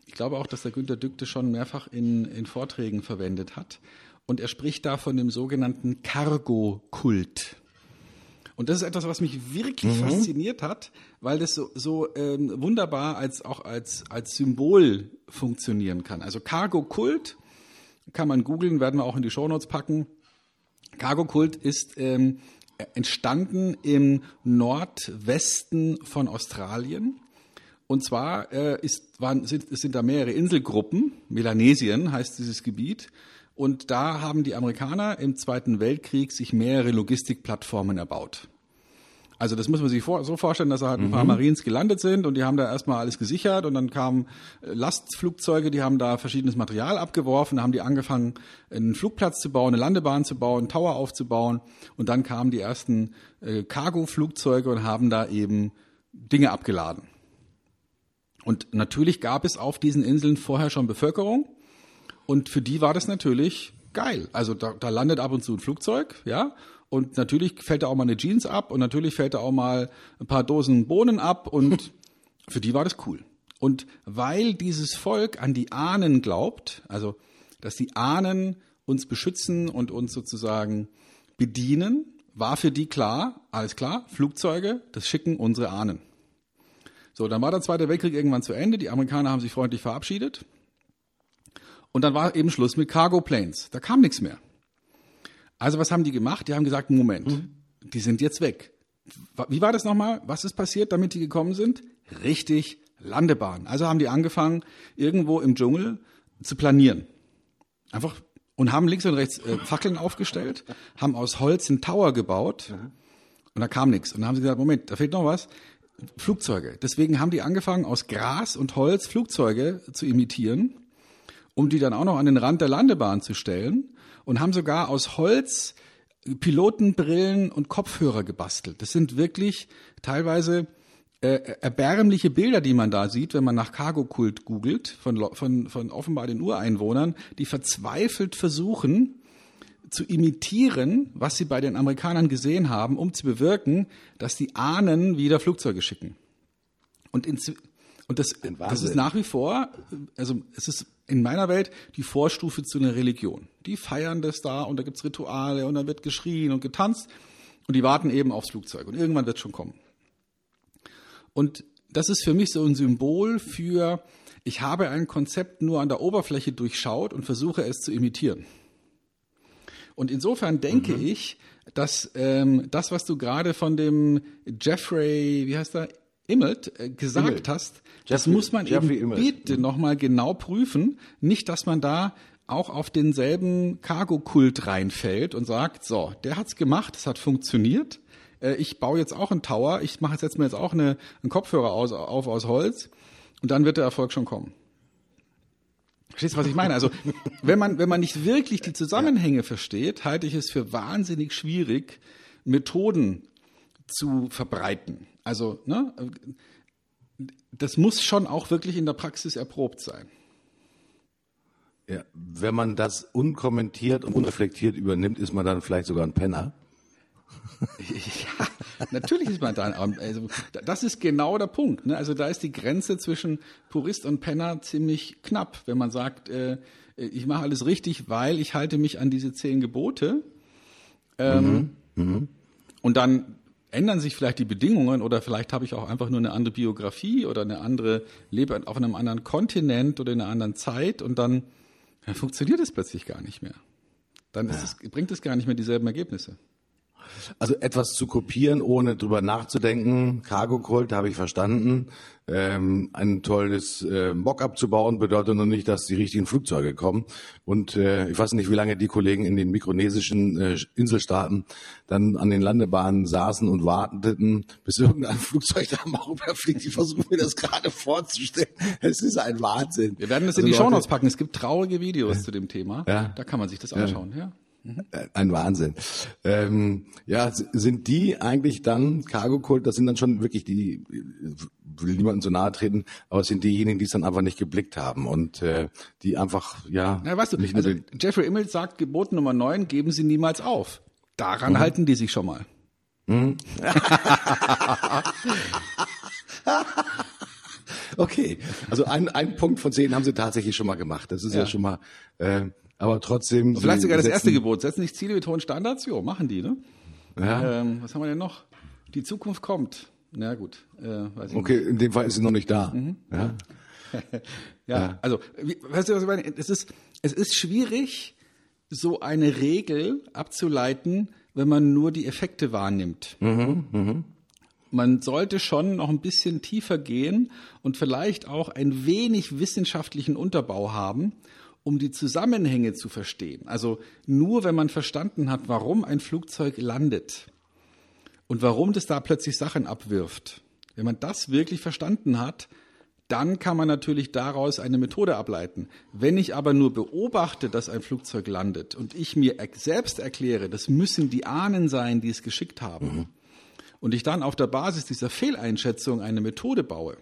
Ich glaube auch, dass der Günter Dück das schon mehrfach in, in Vorträgen verwendet hat. Und er spricht da von dem sogenannten Cargo-Kult. Und das ist etwas, was mich wirklich mhm. fasziniert hat, weil das so, so ähm, wunderbar als auch als, als Symbol funktionieren kann. Also Cargo Kult kann man googeln, werden wir auch in die Shownotes packen. Cargo-Kult ist ähm, entstanden im Nordwesten von Australien. Und zwar äh, ist, waren, sind, sind da mehrere Inselgruppen, Melanesien heißt dieses Gebiet. Und da haben die Amerikaner im Zweiten Weltkrieg sich mehrere Logistikplattformen erbaut. Also das muss man sich vor, so vorstellen, dass da halt ein paar Marines gelandet sind und die haben da erstmal alles gesichert und dann kamen äh, Lastflugzeuge, die haben da verschiedenes Material abgeworfen, da haben die angefangen, einen Flugplatz zu bauen, eine Landebahn zu bauen, einen Tower aufzubauen und dann kamen die ersten äh, Cargo-Flugzeuge und haben da eben Dinge abgeladen. Und natürlich gab es auf diesen Inseln vorher schon Bevölkerung und für die war das natürlich geil. Also da, da landet ab und zu ein Flugzeug, ja, und natürlich fällt da auch mal eine Jeans ab und natürlich fällt da auch mal ein paar Dosen Bohnen ab und für die war das cool. Und weil dieses Volk an die Ahnen glaubt, also dass die Ahnen uns beschützen und uns sozusagen bedienen, war für die klar, alles klar, Flugzeuge, das schicken unsere Ahnen. So, dann war der Zweite Weltkrieg irgendwann zu Ende, die Amerikaner haben sich freundlich verabschiedet und dann war eben Schluss mit Cargo Planes. Da kam nichts mehr. Also was haben die gemacht? Die haben gesagt, Moment, die sind jetzt weg. Wie war das nochmal? Was ist passiert, damit die gekommen sind? Richtig, Landebahn. Also haben die angefangen, irgendwo im Dschungel zu planieren. Einfach und haben links und rechts äh, Fackeln aufgestellt, haben aus Holz einen Tower gebaut und da kam nichts. Und dann haben sie gesagt, Moment, da fehlt noch was. Flugzeuge. Deswegen haben die angefangen, aus Gras und Holz Flugzeuge zu imitieren, um die dann auch noch an den Rand der Landebahn zu stellen und haben sogar aus Holz Pilotenbrillen und Kopfhörer gebastelt. Das sind wirklich teilweise äh, erbärmliche Bilder, die man da sieht, wenn man nach Cargo-Kult googelt, von, von, von offenbar den Ureinwohnern, die verzweifelt versuchen, zu imitieren, was sie bei den Amerikanern gesehen haben, um zu bewirken, dass die Ahnen wieder Flugzeuge schicken. Und, ins, und das, das ist nach wie vor, also es ist in meiner Welt die Vorstufe zu einer Religion. Die feiern das da und da gibt's Rituale und dann wird geschrien und getanzt und die warten eben aufs Flugzeug und irgendwann wird schon kommen. Und das ist für mich so ein Symbol für, ich habe ein Konzept nur an der Oberfläche durchschaut und versuche es zu imitieren. Und insofern denke ich, dass ähm, das, was du gerade von dem Jeffrey, wie heißt er, Immelt äh, gesagt Immelt. hast, das Jeffrey- muss man Jeffrey eben Immelt. bitte nochmal genau prüfen. Nicht, dass man da auch auf denselben Cargo-Kult reinfällt und sagt, so, der hat's gemacht, es hat funktioniert. Äh, ich baue jetzt auch einen Tower, ich mache jetzt, setz mir jetzt auch eine, einen Kopfhörer aus, auf aus Holz und dann wird der Erfolg schon kommen. Verstehst du, was ich meine? Also, wenn man, wenn man nicht wirklich die Zusammenhänge versteht, halte ich es für wahnsinnig schwierig, Methoden zu verbreiten. Also, ne, das muss schon auch wirklich in der Praxis erprobt sein. Ja, wenn man das unkommentiert und unreflektiert übernimmt, ist man dann vielleicht sogar ein Penner. Ja, natürlich ist man da. Also, das ist genau der Punkt. Ne? Also da ist die Grenze zwischen Purist und Penner ziemlich knapp, wenn man sagt, äh, ich mache alles richtig, weil ich halte mich an diese zehn Gebote. Ähm, Und dann ändern sich vielleicht die Bedingungen oder vielleicht habe ich auch einfach nur eine andere Biografie oder eine andere, lebe auf einem anderen Kontinent oder in einer anderen Zeit und dann ja, funktioniert es plötzlich gar nicht mehr. Dann ist es, bringt es gar nicht mehr dieselben Ergebnisse. Also etwas zu kopieren, ohne drüber nachzudenken. Cargo Kult habe ich verstanden. Ähm, ein tolles äh, Mockup zu bauen bedeutet noch nicht, dass die richtigen Flugzeuge kommen. Und äh, ich weiß nicht, wie lange die Kollegen in den mikronesischen äh, Inselstaaten dann an den Landebahnen saßen und warteten, bis irgendein Flugzeug da mal rüberfliegt. Ich versuche mir das gerade vorzustellen. Es ist ein Wahnsinn. Wir werden das in Also die Leute, Shownotes packen. Es gibt traurige Videos zu dem Thema. Ja. Da kann man sich das anschauen. Ja. Äh, Ein Wahnsinn. Ähm, ja, sind die eigentlich dann Cargo Kult? Das sind dann schon wirklich die, ich will niemandem so nahe treten, aber es sind diejenigen, die es dann einfach nicht geblickt haben und äh, die einfach ja. Ja, weißt du, nicht also Jeffrey Immelt sagt, Gebot Nummer 9, geben Sie niemals auf. Daran Mhm. halten die sich schon mal. okay, also ein, ein Punkt von zehn haben sie tatsächlich schon mal gemacht. Das ist ja, Ja. schon mal. Äh, aber trotzdem. Vielleicht sogar das erste Gebot. Setzen sich Ziele mit hohen Standards? Jo, machen die, ne? Ja. Ähm, was haben wir denn noch? Die Zukunft kommt. Na gut, äh, Okay, in dem Fall ist sie noch nicht da. Mhm. Ja. Ja, also, wie, weißt du, was ich meine? Es ist, es ist schwierig, so eine Regel abzuleiten, wenn man nur die Effekte wahrnimmt. Man sollte schon noch ein bisschen tiefer gehen und vielleicht auch ein wenig wissenschaftlichen Unterbau haben, um die Zusammenhänge zu verstehen. Also nur wenn man verstanden hat, warum ein Flugzeug landet und warum das da plötzlich Sachen abwirft. Wenn man das wirklich verstanden hat, dann kann man natürlich daraus eine Methode ableiten. Wenn ich aber nur beobachte, dass ein Flugzeug landet und ich mir selbst erkläre, das müssen die Ahnen sein, die es geschickt haben, mhm. und ich dann auf der Basis dieser Fehleinschätzung eine Methode baue,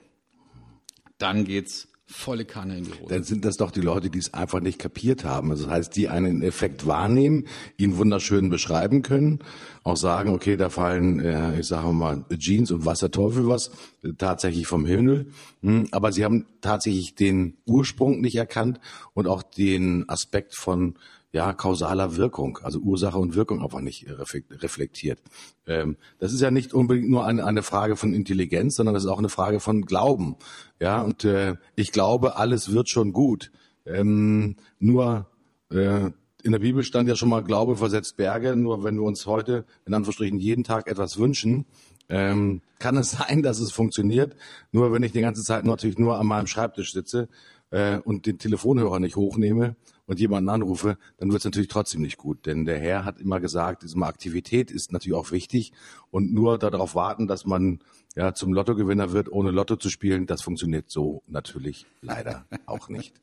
dann geht's volle Kanne in die Hose. Dann sind das doch die Leute, die es einfach nicht kapiert haben. Also das heißt, die einen Effekt wahrnehmen, ihn wunderschön beschreiben können, auch sagen, okay, da fallen, äh, ich sage mal, Jeans und was der Teufel was, äh, tatsächlich vom Himmel. Hm, aber sie haben tatsächlich den Ursprung nicht erkannt und auch den Aspekt von ja, kausaler Wirkung, also Ursache und Wirkung einfach nicht reflektiert. Ähm, das ist ja nicht unbedingt nur eine, eine Frage von Intelligenz, sondern das ist auch eine Frage von Glauben. Ja, und äh, ich glaube, alles wird schon gut. Ähm, nur äh, in der Bibel stand ja schon mal, Glaube versetzt Berge. Nur wenn wir uns heute in Anführungsstrichen jeden Tag etwas wünschen, ähm, kann es sein, dass es funktioniert. Nur wenn ich die ganze Zeit natürlich nur an meinem Schreibtisch sitze äh, und den Telefonhörer nicht hochnehme und jemanden anrufe, dann wird es natürlich trotzdem nicht gut. Denn der Herr hat immer gesagt, diese Aktivität ist natürlich auch wichtig und nur darauf warten, dass man ja zum Lottogewinner wird, ohne Lotto zu spielen, das funktioniert so natürlich leider auch nicht.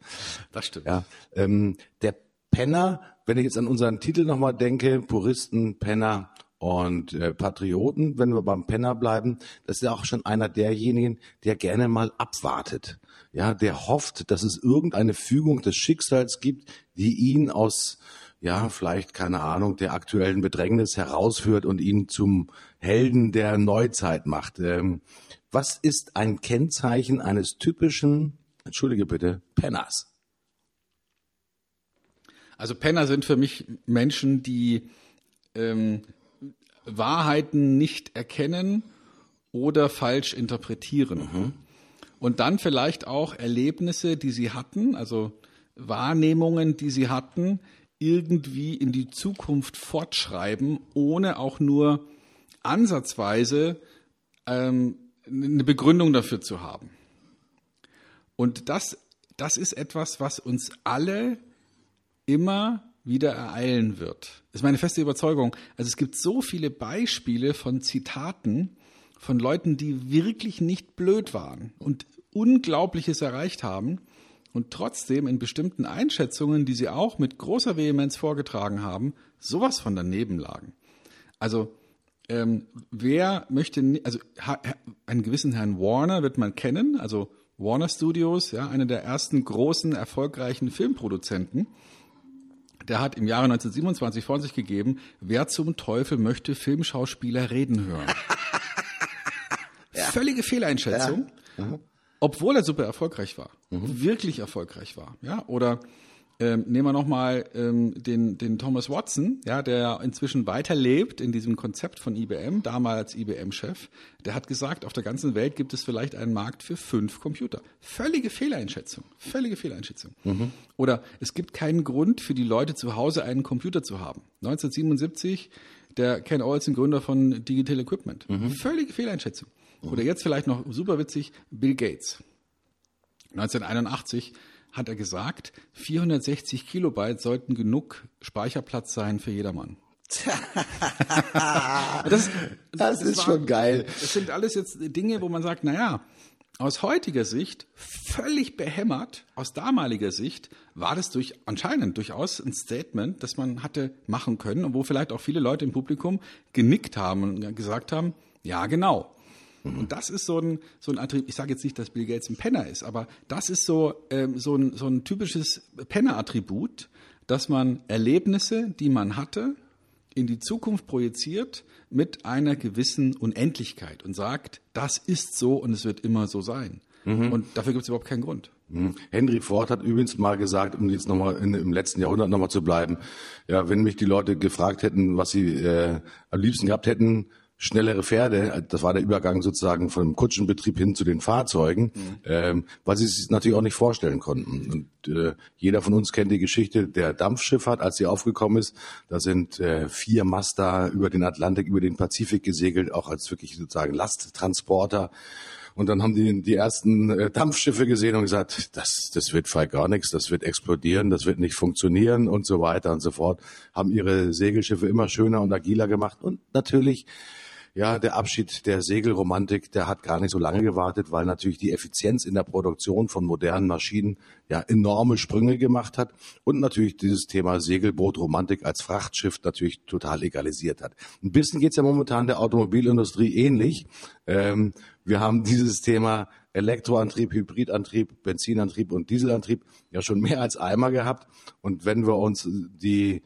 Das stimmt. Ja, ähm, der Penner, wenn ich jetzt an unseren Titel nochmal denke, Puristen, Penner und äh, Patrioten, wenn wir beim Penner bleiben, das ist ja auch schon einer derjenigen, der gerne mal abwartet ja, der hofft, dass es irgendeine Fügung des Schicksals gibt, die ihn aus, ja, vielleicht, keine Ahnung, der aktuellen Bedrängnis herausführt und ihn zum Helden der Neuzeit macht. Ähm, was ist ein Kennzeichen eines typischen, entschuldige bitte, Penners? Also Penner sind für mich Menschen, die ähm, Wahrheiten nicht erkennen oder falsch interpretieren. Mhm und dann vielleicht auch Erlebnisse, die sie hatten, also Wahrnehmungen, die sie hatten, irgendwie in die Zukunft fortschreiben, ohne auch nur ansatzweise ähm, eine Begründung dafür zu haben. Und das, das ist etwas, was uns alle immer wieder ereilen wird. Das ist meine feste Überzeugung. Also es gibt so viele Beispiele von Zitaten, von Leuten, die wirklich nicht blöd waren und Unglaubliches erreicht haben und trotzdem in bestimmten Einschätzungen, die sie auch mit großer Vehemenz vorgetragen haben, sowas von daneben lagen. Also ähm, wer möchte, also einen gewissen Herrn Warner wird man kennen, also Warner Studios, ja, einer der ersten großen erfolgreichen Filmproduzenten. Der hat im Jahre 1927 vor sich gegeben, wer zum Teufel möchte Filmschauspieler reden hören? Völlige Fehleinschätzung, ja. obwohl er super erfolgreich war, mhm. wirklich erfolgreich war. Ja, oder ähm, nehmen wir nochmal ähm, den, den Thomas Watson, ja, der inzwischen weiterlebt in diesem Konzept von IBM, damals IBM-Chef. Der hat gesagt, auf der ganzen Welt gibt es vielleicht einen Markt für fünf Computer. Völlige Fehleinschätzung, völlige Fehleinschätzung. Mhm. Oder es gibt keinen Grund für die Leute zu Hause einen Computer zu haben. 1977 der Ken Olsen, Gründer von Digital Equipment. Mhm. Völlige Fehleinschätzung. Oder jetzt vielleicht noch super witzig, Bill Gates. 1981 hat er gesagt, 460 Kilobyte sollten genug Speicherplatz sein für jedermann. das, das, das, ist war, schon geil. Das sind alles jetzt Dinge, wo man sagt, naja, aus heutiger Sicht völlig behämmert, aus damaliger Sicht war das durch, anscheinend durchaus ein Statement, das man hatte machen können und wo vielleicht auch viele Leute im Publikum genickt haben und gesagt haben, ja genau, und das ist so ein, so ein Attribut, ich sage jetzt nicht, dass Bill Gates ein Penner ist, aber das ist so, ähm, so, ein, so ein typisches Penner-Attribut, dass man Erlebnisse, die man hatte, in die Zukunft projiziert mit einer gewissen Unendlichkeit und sagt, das ist so und es wird immer so sein. Mhm. Und dafür gibt es überhaupt keinen Grund. Mhm. Henry Ford hat übrigens mal gesagt, um jetzt nochmal im letzten Jahrhundert nochmal zu bleiben, ja, wenn mich die Leute gefragt hätten, was sie äh, am liebsten gehabt hätten, schnellere Pferde, das war der Übergang sozusagen vom Kutschenbetrieb hin zu den Fahrzeugen, mhm. ähm, weil sie es sich natürlich auch nicht vorstellen konnten. Und äh, jeder von uns kennt die Geschichte der Dampfschifffahrt, als sie aufgekommen ist. Da sind äh, vier Master über den Atlantik, über den Pazifik gesegelt, auch als wirklich sozusagen Lasttransporter. Und dann haben die die ersten äh, Dampfschiffe gesehen und gesagt, das, das wird frei gar nichts, das wird explodieren, das wird nicht funktionieren und so weiter und so fort. Haben ihre Segelschiffe immer schöner und agiler gemacht und natürlich ja, der Abschied der Segelromantik, der hat gar nicht so lange gewartet, weil natürlich die Effizienz in der Produktion von modernen Maschinen ja enorme Sprünge gemacht hat und natürlich dieses Thema Segelbootromantik als Frachtschiff natürlich total egalisiert hat. Ein bisschen geht's ja momentan der Automobilindustrie ähnlich. Ähm, wir haben dieses Thema Elektroantrieb, Hybridantrieb, Benzinantrieb und Dieselantrieb ja schon mehr als einmal gehabt. Und wenn wir uns die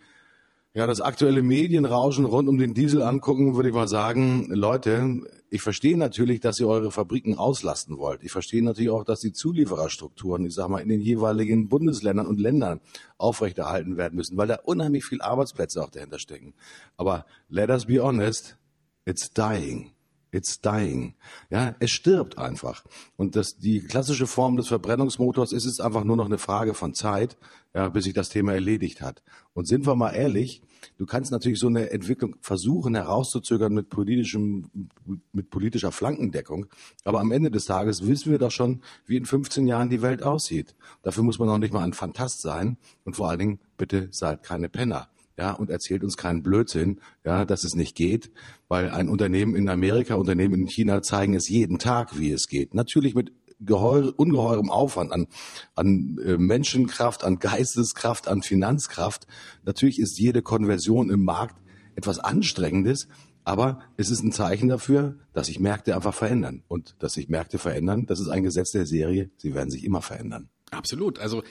ja, das aktuelle Medienrauschen rund um den Diesel angucken, würde ich mal sagen, Leute, ich verstehe natürlich, dass ihr eure Fabriken auslasten wollt. Ich verstehe natürlich auch, dass die Zuliefererstrukturen, ich sag mal, in den jeweiligen Bundesländern und Ländern aufrechterhalten werden müssen, weil da unheimlich viel Arbeitsplätze auch dahinter stecken. Aber let us be honest, it's dying. It's dying. Ja, es stirbt einfach. Und das, die klassische Form des Verbrennungsmotors ist es einfach nur noch eine Frage von Zeit, ja, bis sich das Thema erledigt hat. Und sind wir mal ehrlich, du kannst natürlich so eine Entwicklung versuchen herauszuzögern mit politischem, mit politischer Flankendeckung. Aber am Ende des Tages wissen wir doch schon, wie in 15 Jahren die Welt aussieht. Dafür muss man noch nicht mal ein Fantast sein. Und vor allen Dingen, bitte seid keine Penner ja, und erzählt uns keinen Blödsinn, ja, dass es nicht geht, weil ein Unternehmen in Amerika, Unternehmen in China zeigen es jeden Tag, wie es geht. Natürlich mit geheur, ungeheurem Aufwand an, an äh, Menschenkraft, an Geisteskraft, an Finanzkraft. Natürlich ist jede Konversion im Markt etwas Anstrengendes, aber es ist ein Zeichen dafür, dass sich Märkte einfach verändern. Und dass sich Märkte verändern, das ist ein Gesetz der Serie, sie werden sich immer verändern. Absolut. Also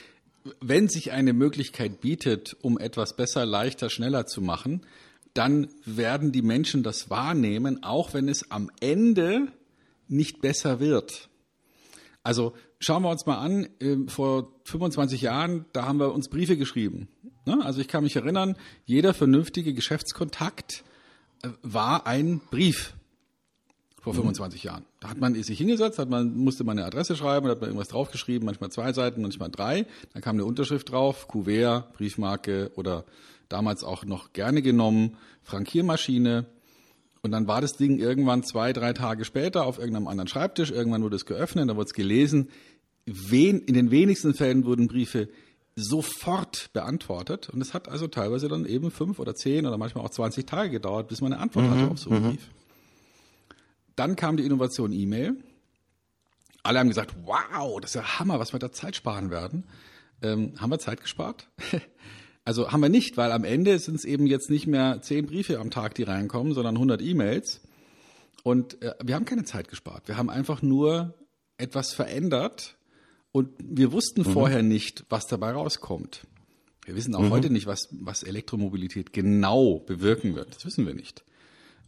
wenn sich eine Möglichkeit bietet, um etwas besser, leichter, schneller zu machen, dann werden die Menschen das wahrnehmen, auch wenn es am Ende nicht besser wird. Also schauen wir uns mal an, ähm, vor 25 Jahren, da haben wir uns Briefe geschrieben. Ne? Also ich kann mich erinnern, jeder vernünftige Geschäftskontakt äh, war ein Brief vor 25 mhm. Jahren. Da hat man sich hingesetzt, hat man, musste man eine Adresse schreiben, hat man irgendwas draufgeschrieben, manchmal zwei Seiten, manchmal drei. Dann kam eine Unterschrift drauf, Kuvert, Briefmarke oder damals auch noch gerne genommen, Frankiermaschine. Und dann war das Ding irgendwann zwei, drei Tage später auf irgendeinem anderen Schreibtisch. Irgendwann wurde es geöffnet, dann wurde es gelesen. Wen, in den wenigsten Fällen wurden Briefe sofort beantwortet. Und es hat also teilweise dann eben fünf oder zehn oder manchmal auch 20 Tage gedauert, bis man eine Antwort mhm, hatte auf so einen mhm. Brief. Dann kam die Innovation E-Mail. Alle haben gesagt, wow, das ist ja Hammer, was wir da Zeit sparen werden. Ähm, haben wir Zeit gespart? also haben wir nicht, weil am Ende sind es eben jetzt nicht mehr zehn Briefe am Tag, die reinkommen, sondern 100 E-Mails. Und äh, wir haben keine Zeit gespart. Wir haben einfach nur etwas verändert und wir wussten mhm. vorher nicht, was dabei rauskommt. Wir wissen auch mhm. heute nicht, was, was Elektromobilität genau bewirken wird. Das wissen wir nicht.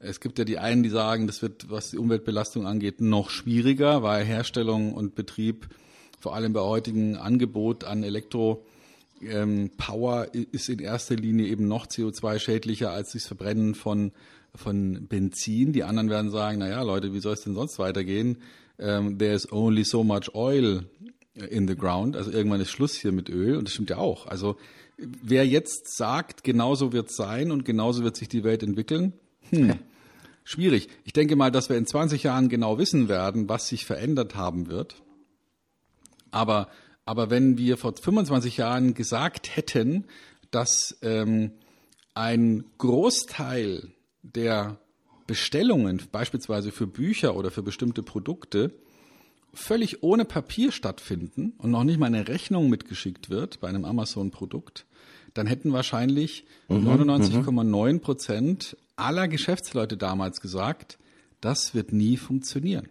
Es gibt ja die einen, die sagen, das wird, was die Umweltbelastung angeht, noch schwieriger, weil Herstellung und Betrieb vor allem bei heutigen Angebot an Elektro ähm, ist in erster Linie eben noch CO2-schädlicher als das Verbrennen von, von Benzin. Die anderen werden sagen, naja, Leute, wie soll es denn sonst weitergehen? Ähm, there's only so much oil in the ground. Also irgendwann ist Schluss hier mit Öl und das stimmt ja auch. Also wer jetzt sagt, genauso wird es sein und genauso wird sich die Welt entwickeln, hm. Schwierig. Ich denke mal, dass wir in 20 Jahren genau wissen werden, was sich verändert haben wird. Aber, aber wenn wir vor 25 Jahren gesagt hätten, dass ähm, ein Großteil der Bestellungen, beispielsweise für Bücher oder für bestimmte Produkte, völlig ohne Papier stattfinden und noch nicht mal eine Rechnung mitgeschickt wird bei einem Amazon-Produkt, dann hätten wahrscheinlich 99,9 mhm, Prozent aller Geschäftsleute damals gesagt, das wird nie funktionieren.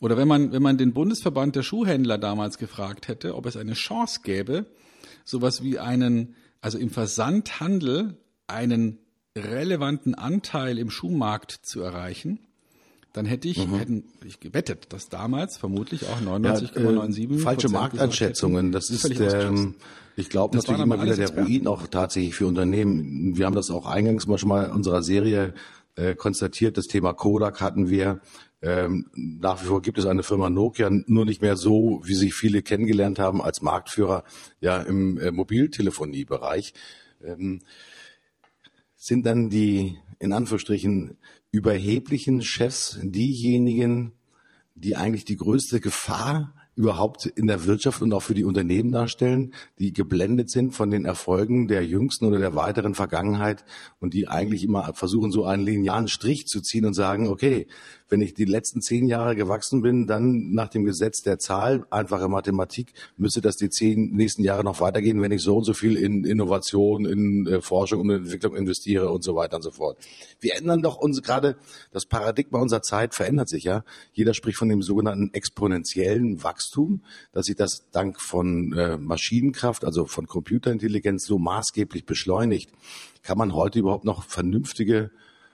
Oder wenn man, wenn man den Bundesverband der Schuhhändler damals gefragt hätte, ob es eine Chance gäbe, sowas wie einen, also im Versandhandel einen relevanten Anteil im Schuhmarkt zu erreichen, dann hätte ich, mhm. hätten ich gewettet, dass damals vermutlich auch 99,97 ja, äh, falsche Markteinschätzungen. Das ist, ähm, ich glaube natürlich immer wieder der Ruin auch tatsächlich für Unternehmen. Wir haben das auch eingangs mal schon mal in unserer Serie äh, konstatiert. Das Thema Kodak hatten wir. Ähm, nach wie vor gibt es eine Firma Nokia, nur nicht mehr so, wie sich viele kennengelernt haben als Marktführer ja im äh, Mobiltelefoniebereich. Ähm, sind dann die in Anführungsstrichen überheblichen Chefs diejenigen, die eigentlich die größte Gefahr überhaupt in der Wirtschaft und auch für die Unternehmen darstellen, die geblendet sind von den Erfolgen der jüngsten oder der weiteren Vergangenheit und die eigentlich immer versuchen, so einen linearen Strich zu ziehen und sagen, okay, wenn ich die letzten zehn Jahre gewachsen bin, dann nach dem Gesetz der Zahl, einfache Mathematik, müsste das die zehn nächsten Jahre noch weitergehen, wenn ich so und so viel in Innovation, in äh, Forschung und Entwicklung investiere und so weiter und so fort. Wir ändern doch uns gerade, das Paradigma unserer Zeit verändert sich ja. Jeder spricht von dem sogenannten exponentiellen Wachstum, dass sich das dank von äh, Maschinenkraft, also von Computerintelligenz so maßgeblich beschleunigt. Kann man heute überhaupt noch vernünftige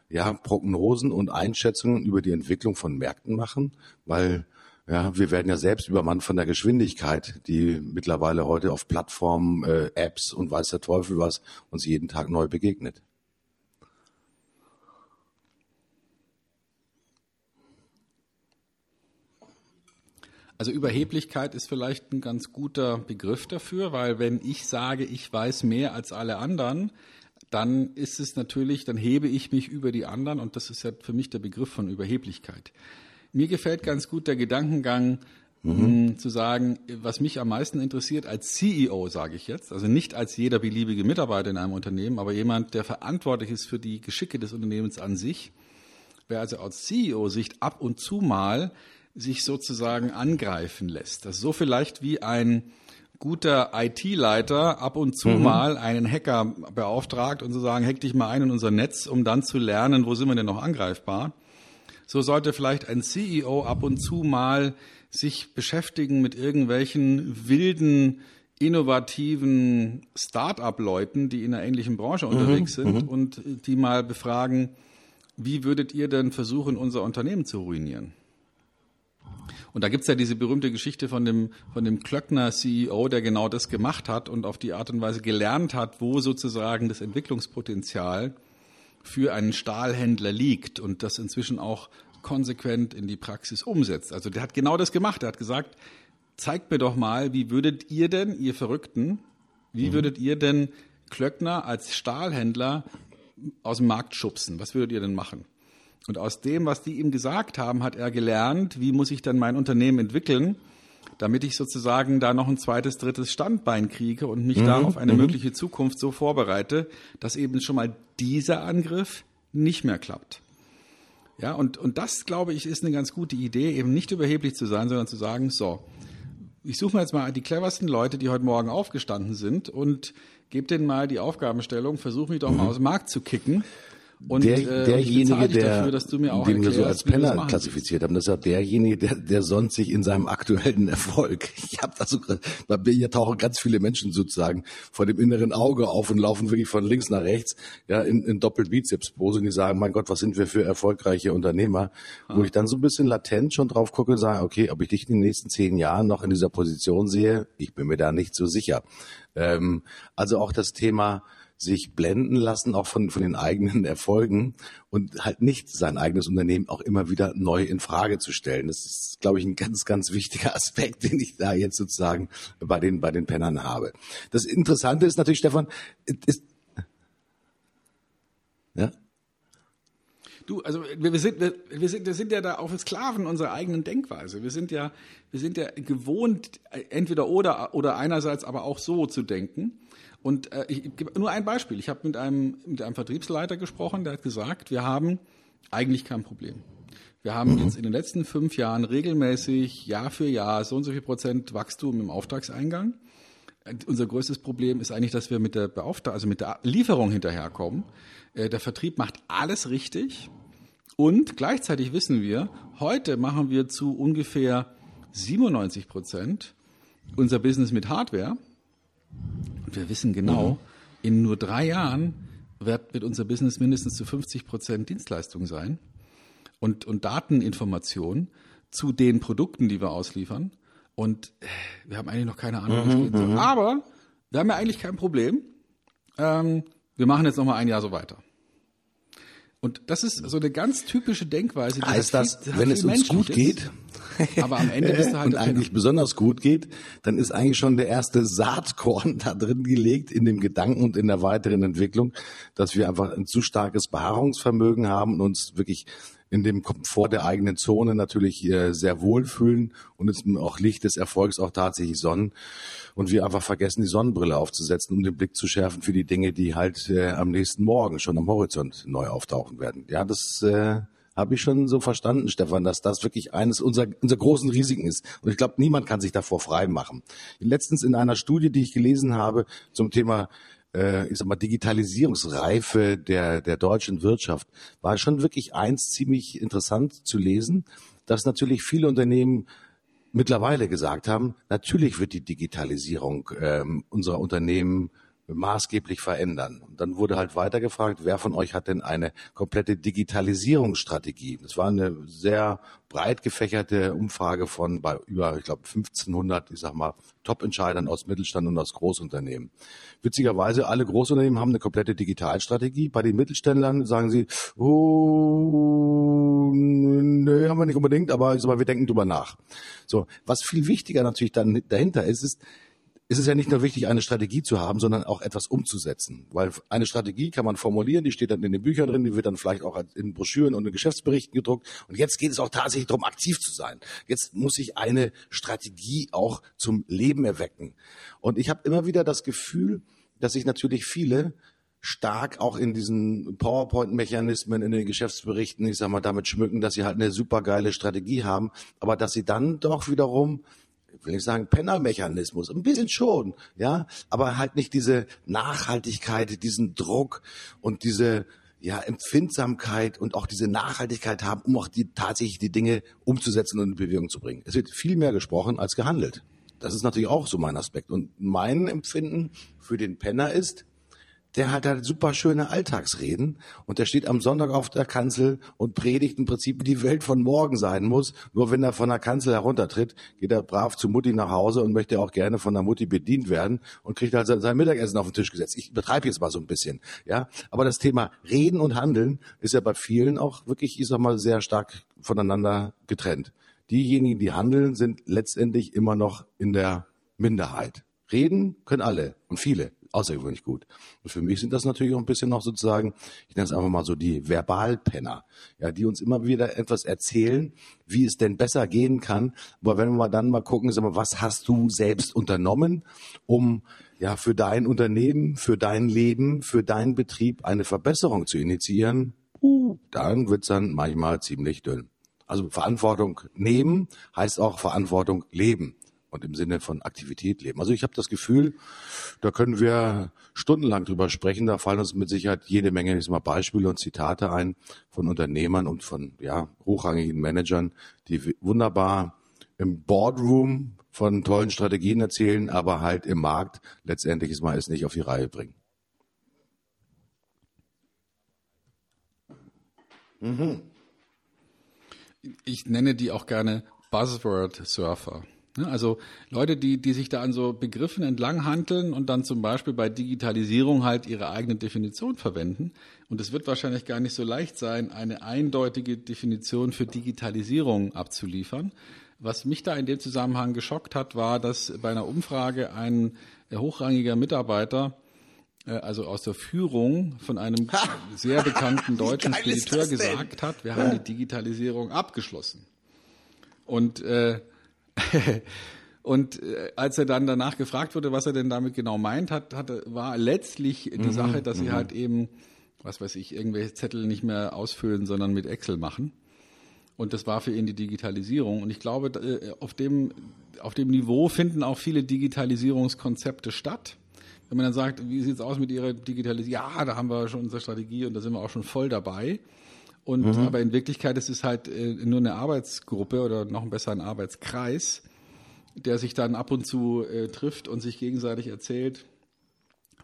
ja, Prognosen und Einschätzungen über die Entwicklung von Märkten machen, weil ja, wir werden ja selbst übermannt von der Geschwindigkeit, die mittlerweile heute auf Plattformen, äh, Apps und weiß der Teufel was uns jeden Tag neu begegnet. Also Überheblichkeit ist vielleicht ein ganz guter Begriff dafür, weil wenn ich sage, ich weiß mehr als alle anderen, dann ist es natürlich, dann hebe ich mich über die anderen und das ist ja für mich der Begriff von Überheblichkeit. Mir gefällt ganz gut der Gedankengang, mhm. zu sagen, was mich am meisten interessiert als CEO, sage ich jetzt, also nicht als jeder beliebige Mitarbeiter in einem Unternehmen, aber jemand, der verantwortlich ist für die Geschicke des Unternehmens an sich, wer also aus CEO-Sicht ab und zu mal sich sozusagen angreifen lässt. Das ist so vielleicht wie ein guter IT-Leiter ab und zu mhm. mal einen Hacker beauftragt und zu sagen, hack dich mal ein in unser Netz, um dann zu lernen, wo sind wir denn noch angreifbar. So sollte vielleicht ein CEO ab und zu mal sich beschäftigen mit irgendwelchen wilden, innovativen Start-up-Leuten, die in einer ähnlichen Branche mhm. unterwegs sind mhm. und die mal befragen, wie würdet ihr denn versuchen, unser Unternehmen zu ruinieren? Und da gibt's ja diese berühmte Geschichte von dem, von dem Klöckner CEO, der genau das gemacht hat und auf die Art und Weise gelernt hat, wo sozusagen das Entwicklungspotenzial für einen Stahlhändler liegt und das inzwischen auch konsequent in die Praxis umsetzt. Also der hat genau das gemacht. Er hat gesagt, zeigt mir doch mal, wie würdet ihr denn, ihr Verrückten, wie mhm. würdet ihr denn Klöckner als Stahlhändler aus dem Markt schubsen? Was würdet ihr denn machen? Und aus dem, was die ihm gesagt haben, hat er gelernt, wie muss ich dann mein Unternehmen entwickeln, damit ich sozusagen da noch ein zweites, drittes Standbein kriege und mich mhm. da auf eine mhm. mögliche Zukunft so vorbereite, dass eben schon mal dieser Angriff nicht mehr klappt. Ja, und, und das, glaube ich, ist eine ganz gute Idee, eben nicht überheblich zu sein, sondern zu sagen, so, ich suche mir jetzt mal die cleversten Leute, die heute Morgen aufgestanden sind und gebe denen mal die Aufgabenstellung, versuche mich doch mal mhm. aus dem Markt zu kicken und, der, äh, derjenige, der, dafür, den wir so als Penner klassifiziert haben, das ist ja derjenige, der, der sonst sich in seinem aktuellen Erfolg. Ich habe da so, bei mir tauchen ganz viele Menschen sozusagen vor dem inneren Auge auf und laufen wirklich von links nach rechts, ja, in, in Doppelbizeps-Pose und die sagen, mein Gott, was sind wir für erfolgreiche Unternehmer? Ah. Wo ich dann so ein bisschen latent schon drauf gucke und sage, okay, ob ich dich in den nächsten zehn Jahren noch in dieser Position sehe, ich bin mir da nicht so sicher. Ähm, also auch das Thema, sich blenden lassen, auch von, von den eigenen Erfolgen und halt nicht sein eigenes Unternehmen auch immer wieder neu in Frage zu stellen. Das ist, glaube ich, ein ganz, ganz wichtiger Aspekt, den ich da jetzt sozusagen bei den, bei den Pennern habe. Das Interessante ist natürlich, Stefan, ist, ja? Du, also wir sind, wir sind, wir sind ja da auch Sklaven unserer eigenen Denkweise. Wir sind ja, wir sind ja gewohnt, entweder oder oder einerseits aber auch so zu denken. Und äh, ich gebe nur ein Beispiel. Ich habe mit einem, mit einem Vertriebsleiter gesprochen, der hat gesagt, wir haben eigentlich kein Problem. Wir haben mhm. jetzt in den letzten fünf Jahren regelmäßig Jahr für Jahr so und so viel Prozent Wachstum im Auftragseingang. Unser größtes Problem ist eigentlich, dass wir mit der Beauftragten, also mit der Lieferung hinterherkommen. Äh, der Vertrieb macht alles richtig. Und gleichzeitig wissen wir, heute machen wir zu ungefähr 97 Prozent unser Business mit Hardware. Und wir wissen genau, mhm. in nur drei Jahren wird, wird unser Business mindestens zu 50 Prozent Dienstleistung sein und, und Dateninformation zu den Produkten, die wir ausliefern. Und äh, wir haben eigentlich noch keine Ahnung, mhm. Mhm. Aber wir haben ja eigentlich kein Problem. Ähm, wir machen jetzt noch mal ein Jahr so weiter. Und das ist so eine ganz typische Denkweise. Die Heißt das, viel- wenn es uns gut Menschliches, geht, aber am Ende bist du halt und eigentlich besonders gut geht, dann ist eigentlich schon der erste Saatkorn da drin gelegt in dem Gedanken und in der weiteren Entwicklung, dass wir einfach ein zu starkes Beharrungsvermögen haben und uns wirklich in dem Komfort der eigenen Zone natürlich äh, sehr wohlfühlen und uns auch Licht des Erfolgs auch tatsächlich sonnen und wir einfach vergessen, die Sonnenbrille aufzusetzen, um den Blick zu schärfen für die Dinge, die halt äh, am nächsten Morgen schon am Horizont neu auftauchen werden. Ja, das äh, habe ich schon so verstanden, Stefan, dass das wirklich eines unserer, unserer großen Risiken ist. Und ich glaube, niemand kann sich davor frei machen. Letztens in einer Studie, die ich gelesen habe zum Thema äh, ich sag mal, Digitalisierungsreife der, der deutschen Wirtschaft, war schon wirklich eins ziemlich interessant zu lesen, dass natürlich viele Unternehmen mittlerweile gesagt haben, natürlich wird die Digitalisierung ähm, unserer Unternehmen maßgeblich verändern. Und dann wurde halt weiter gefragt, wer von euch hat denn eine komplette Digitalisierungsstrategie? Das war eine sehr breit gefächerte Umfrage von bei über, ich glaube, 1500, ich sag mal, Top-Entscheidern aus Mittelstand und aus Großunternehmen. Witzigerweise, alle Großunternehmen haben eine komplette Digitalstrategie. Bei den Mittelständlern sagen sie, oh, nö, haben wir nicht unbedingt, aber ich sag mal, wir denken drüber nach. So, was viel wichtiger natürlich dann dahinter ist, ist, ist es ja nicht nur wichtig, eine Strategie zu haben, sondern auch etwas umzusetzen. Weil eine Strategie kann man formulieren, die steht dann in den Büchern drin, die wird dann vielleicht auch in Broschüren und in Geschäftsberichten gedruckt. Und jetzt geht es auch tatsächlich darum, aktiv zu sein. Jetzt muss ich eine Strategie auch zum Leben erwecken. Und ich habe immer wieder das Gefühl, dass sich natürlich viele stark auch in diesen PowerPoint-Mechanismen, in den Geschäftsberichten, ich sag mal, damit schmücken, dass sie halt eine supergeile Strategie haben, aber dass sie dann doch wiederum ich will nicht sagen Pennermechanismus, ein bisschen schon, ja, aber halt nicht diese Nachhaltigkeit, diesen Druck und diese ja, Empfindsamkeit und auch diese Nachhaltigkeit haben, um auch die, tatsächlich die Dinge umzusetzen und in Bewegung zu bringen. Es wird viel mehr gesprochen als gehandelt. Das ist natürlich auch so mein Aspekt. Und mein Empfinden für den Penner ist, der hat halt super schöne Alltagsreden und der steht am Sonntag auf der Kanzel und predigt im Prinzip, wie die Welt von morgen sein muss. Nur wenn er von der Kanzel heruntertritt, geht er brav zu Mutti nach Hause und möchte auch gerne von der Mutti bedient werden und kriegt halt sein Mittagessen auf den Tisch gesetzt. Ich betreibe jetzt mal so ein bisschen, ja. Aber das Thema Reden und Handeln ist ja bei vielen auch wirklich, ich sag mal, sehr stark voneinander getrennt. Diejenigen, die handeln, sind letztendlich immer noch in der Minderheit. Reden können alle und viele außergewöhnlich gut. Und für mich sind das natürlich auch ein bisschen noch sozusagen, ich nenne es einfach mal so die Verbalpenner, ja, die uns immer wieder etwas erzählen, wie es denn besser gehen kann. Aber wenn wir dann mal gucken, sagen wir, was hast du selbst unternommen, um ja für dein Unternehmen, für dein Leben, für deinen Betrieb eine Verbesserung zu initiieren, uh, dann wird's dann manchmal ziemlich dünn. Also Verantwortung nehmen heißt auch Verantwortung leben und im Sinne von Aktivität leben. Also ich habe das Gefühl, da können wir stundenlang drüber sprechen. Da fallen uns mit Sicherheit jede Menge ich sag mal, Beispiele und Zitate ein von Unternehmern und von ja, hochrangigen Managern, die wunderbar im Boardroom von tollen Strategien erzählen, aber halt im Markt letztendlich mal es nicht auf die Reihe bringen. Ich nenne die auch gerne Buzzword-Surfer. Ne, Also Leute, die, die sich da an so Begriffen entlang handeln und dann zum Beispiel bei Digitalisierung halt ihre eigene Definition verwenden. Und es wird wahrscheinlich gar nicht so leicht sein, eine eindeutige Definition für Digitalisierung abzuliefern. Was mich da in dem Zusammenhang geschockt hat, war, dass bei einer Umfrage ein hochrangiger Mitarbeiter äh, also aus der Führung von einem sehr bekannten deutschen Spediteur gesagt hat, wir haben die Digitalisierung abgeschlossen. Und äh, und äh, als er dann danach gefragt wurde, was er denn damit genau meint, hat, hatte, war letztlich Mhm, die Sache, dass sie halt eben, was weiß ich, irgendwelche Zettel nicht mehr ausfüllen, sondern mit Excel machen. Und das war für ihn die Digitalisierung. Und ich glaube, äh, auf dem, auf dem Niveau finden auch viele Digitalisierungskonzepte statt. Wenn man dann sagt, wie sieht's aus mit Ihrer Digitalisierung? Ja, da haben wir schon unsere Strategie und da sind wir auch schon voll dabei. Und aber in Wirklichkeit ist es halt äh, nur eine Arbeitsgruppe oder noch besser ein Arbeitskreis, der sich dann ab und zu äh, trifft und sich gegenseitig erzählt,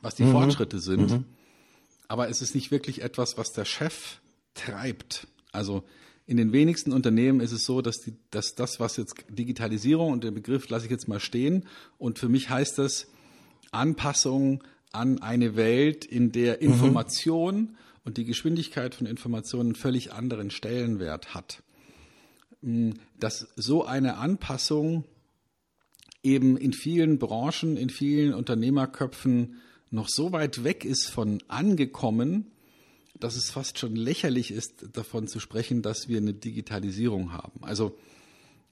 was die Fortschritte sind. Aber es ist nicht wirklich etwas, was der Chef treibt. Also in den wenigsten Unternehmen ist es so, dass, die, dass das, was jetzt Digitalisierung und den Begriff lasse ich jetzt mal stehen. Und für mich heißt das Anpassung an eine Welt, in der Information und die Geschwindigkeit von Informationen einen völlig anderen Stellenwert hat. Hm, dass so eine Anpassung eben in vielen Branchen, in vielen Unternehmerköpfen noch so weit weg ist von angekommen, dass es fast schon lächerlich ist, davon zu sprechen, dass wir eine Digitalisierung haben. Also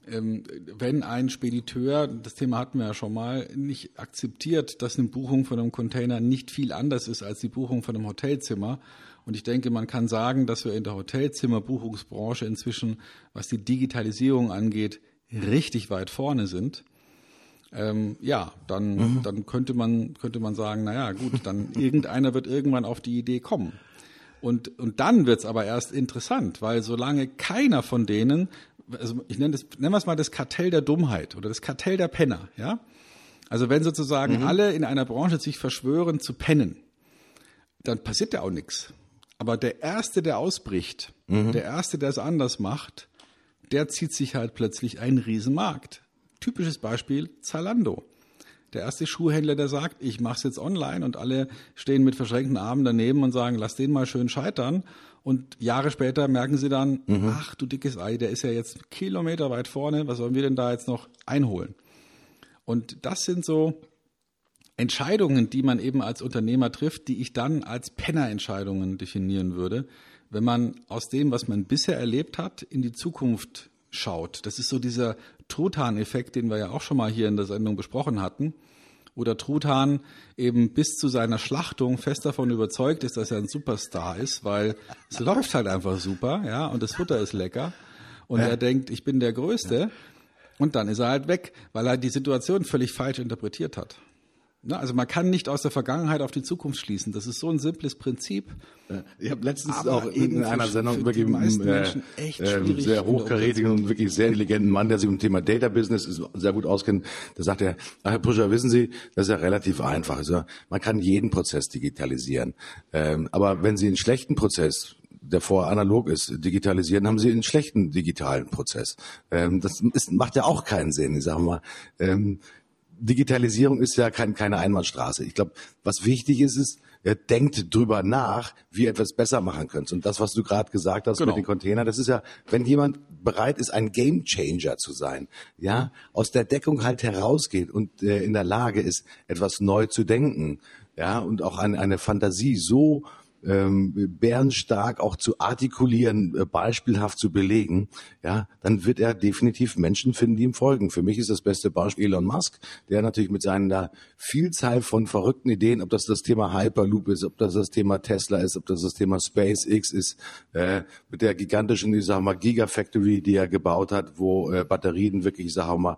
ähm, wenn ein Spediteur, das Thema hatten wir ja schon mal, nicht akzeptiert, dass eine Buchung von einem Container nicht viel anders ist als die Buchung von einem Hotelzimmer. Und ich denke, man kann sagen, dass wir in der Hotelzimmerbuchungsbranche inzwischen, was die Digitalisierung angeht, richtig weit vorne sind. Ähm, ja, dann, mhm. dann könnte man, könnte man sagen, naja, gut, dann irgendeiner wird irgendwann auf die Idee kommen. Und, und dann wird's aber erst interessant, weil solange keiner von denen, also ich nenne das, nennen wir es mal das Kartell der Dummheit oder das Kartell der Penner, ja? Also wenn sozusagen mhm. alle in einer Branche sich verschwören zu pennen, dann passiert ja auch nichts. Aber der Erste, der ausbricht, mhm. der Erste, der es anders macht, der zieht sich halt plötzlich einen Riesenmarkt. Typisches Beispiel Zalando der erste Schuhhändler, der sagt, ich mache es jetzt online und alle stehen mit verschränkten Armen daneben und sagen, lass den mal schön scheitern. Und Jahre später merken sie dann, mhm. ach du dickes Ei, der ist ja jetzt Kilometer weit vorne, was sollen wir denn da jetzt noch einholen? Und das sind so Entscheidungen, die man eben als Unternehmer trifft, die ich dann als Pennerentscheidungen definieren würde, wenn man aus dem, was man bisher erlebt hat, in die Zukunft schaut. Das ist so dieser Truthahn-Effekt, den wir ja auch schon mal hier in der Sendung besprochen hatten, wo der Truthahn eben bis zu seiner Schlachtung fest davon überzeugt ist, dass er ein Superstar ist, weil es läuft halt einfach super, ja, und das Futter ist lecker. Und ja. er denkt, ich bin der Größte. Und dann ist er halt weg, weil er die Situation völlig falsch interpretiert hat. Ne? Also man kann nicht aus der Vergangenheit auf die Zukunft schließen. Das ist so ein simples Prinzip. Ich habe letztens Aber auch in einer Sendung wirklich einen äh, äh, sehr hochkarätigen und wirklich sehr intelligenten Mann, der sich im Thema Data Business sehr gut auskennt. Da sagt er, Herr Puscher, wissen Sie, das ist ja relativ einfach. Also man kann jeden Prozess digitalisieren. Ähm, aber wenn Sie einen schlechten Prozess der vorher analog ist, digitalisieren, haben sie einen schlechten digitalen Prozess. Ähm, das ist, macht ja auch keinen Sinn. Ich sage mal, ähm, Digitalisierung ist ja kein, keine Einbahnstraße. Ich glaube, was wichtig ist, ist, er denkt drüber nach, wie ihr etwas besser machen könnt. Und das, was du gerade gesagt hast genau. mit den Containern, das ist ja, wenn jemand bereit ist, ein Gamechanger zu sein, ja, aus der Deckung halt herausgeht und äh, in der Lage ist, etwas neu zu denken, ja, und auch eine, eine Fantasie so ähm, bärenstark auch zu artikulieren, äh, beispielhaft zu belegen, ja, dann wird er definitiv Menschen finden, die ihm folgen. Für mich ist das beste Beispiel Elon Musk, der natürlich mit seiner Vielzahl von verrückten Ideen, ob das das Thema Hyperloop ist, ob das das Thema Tesla ist, ob das das Thema SpaceX ist, äh, mit der gigantischen, ich sag mal, Gigafactory, die er gebaut hat, wo äh, Batterien wirklich, ich sag mal,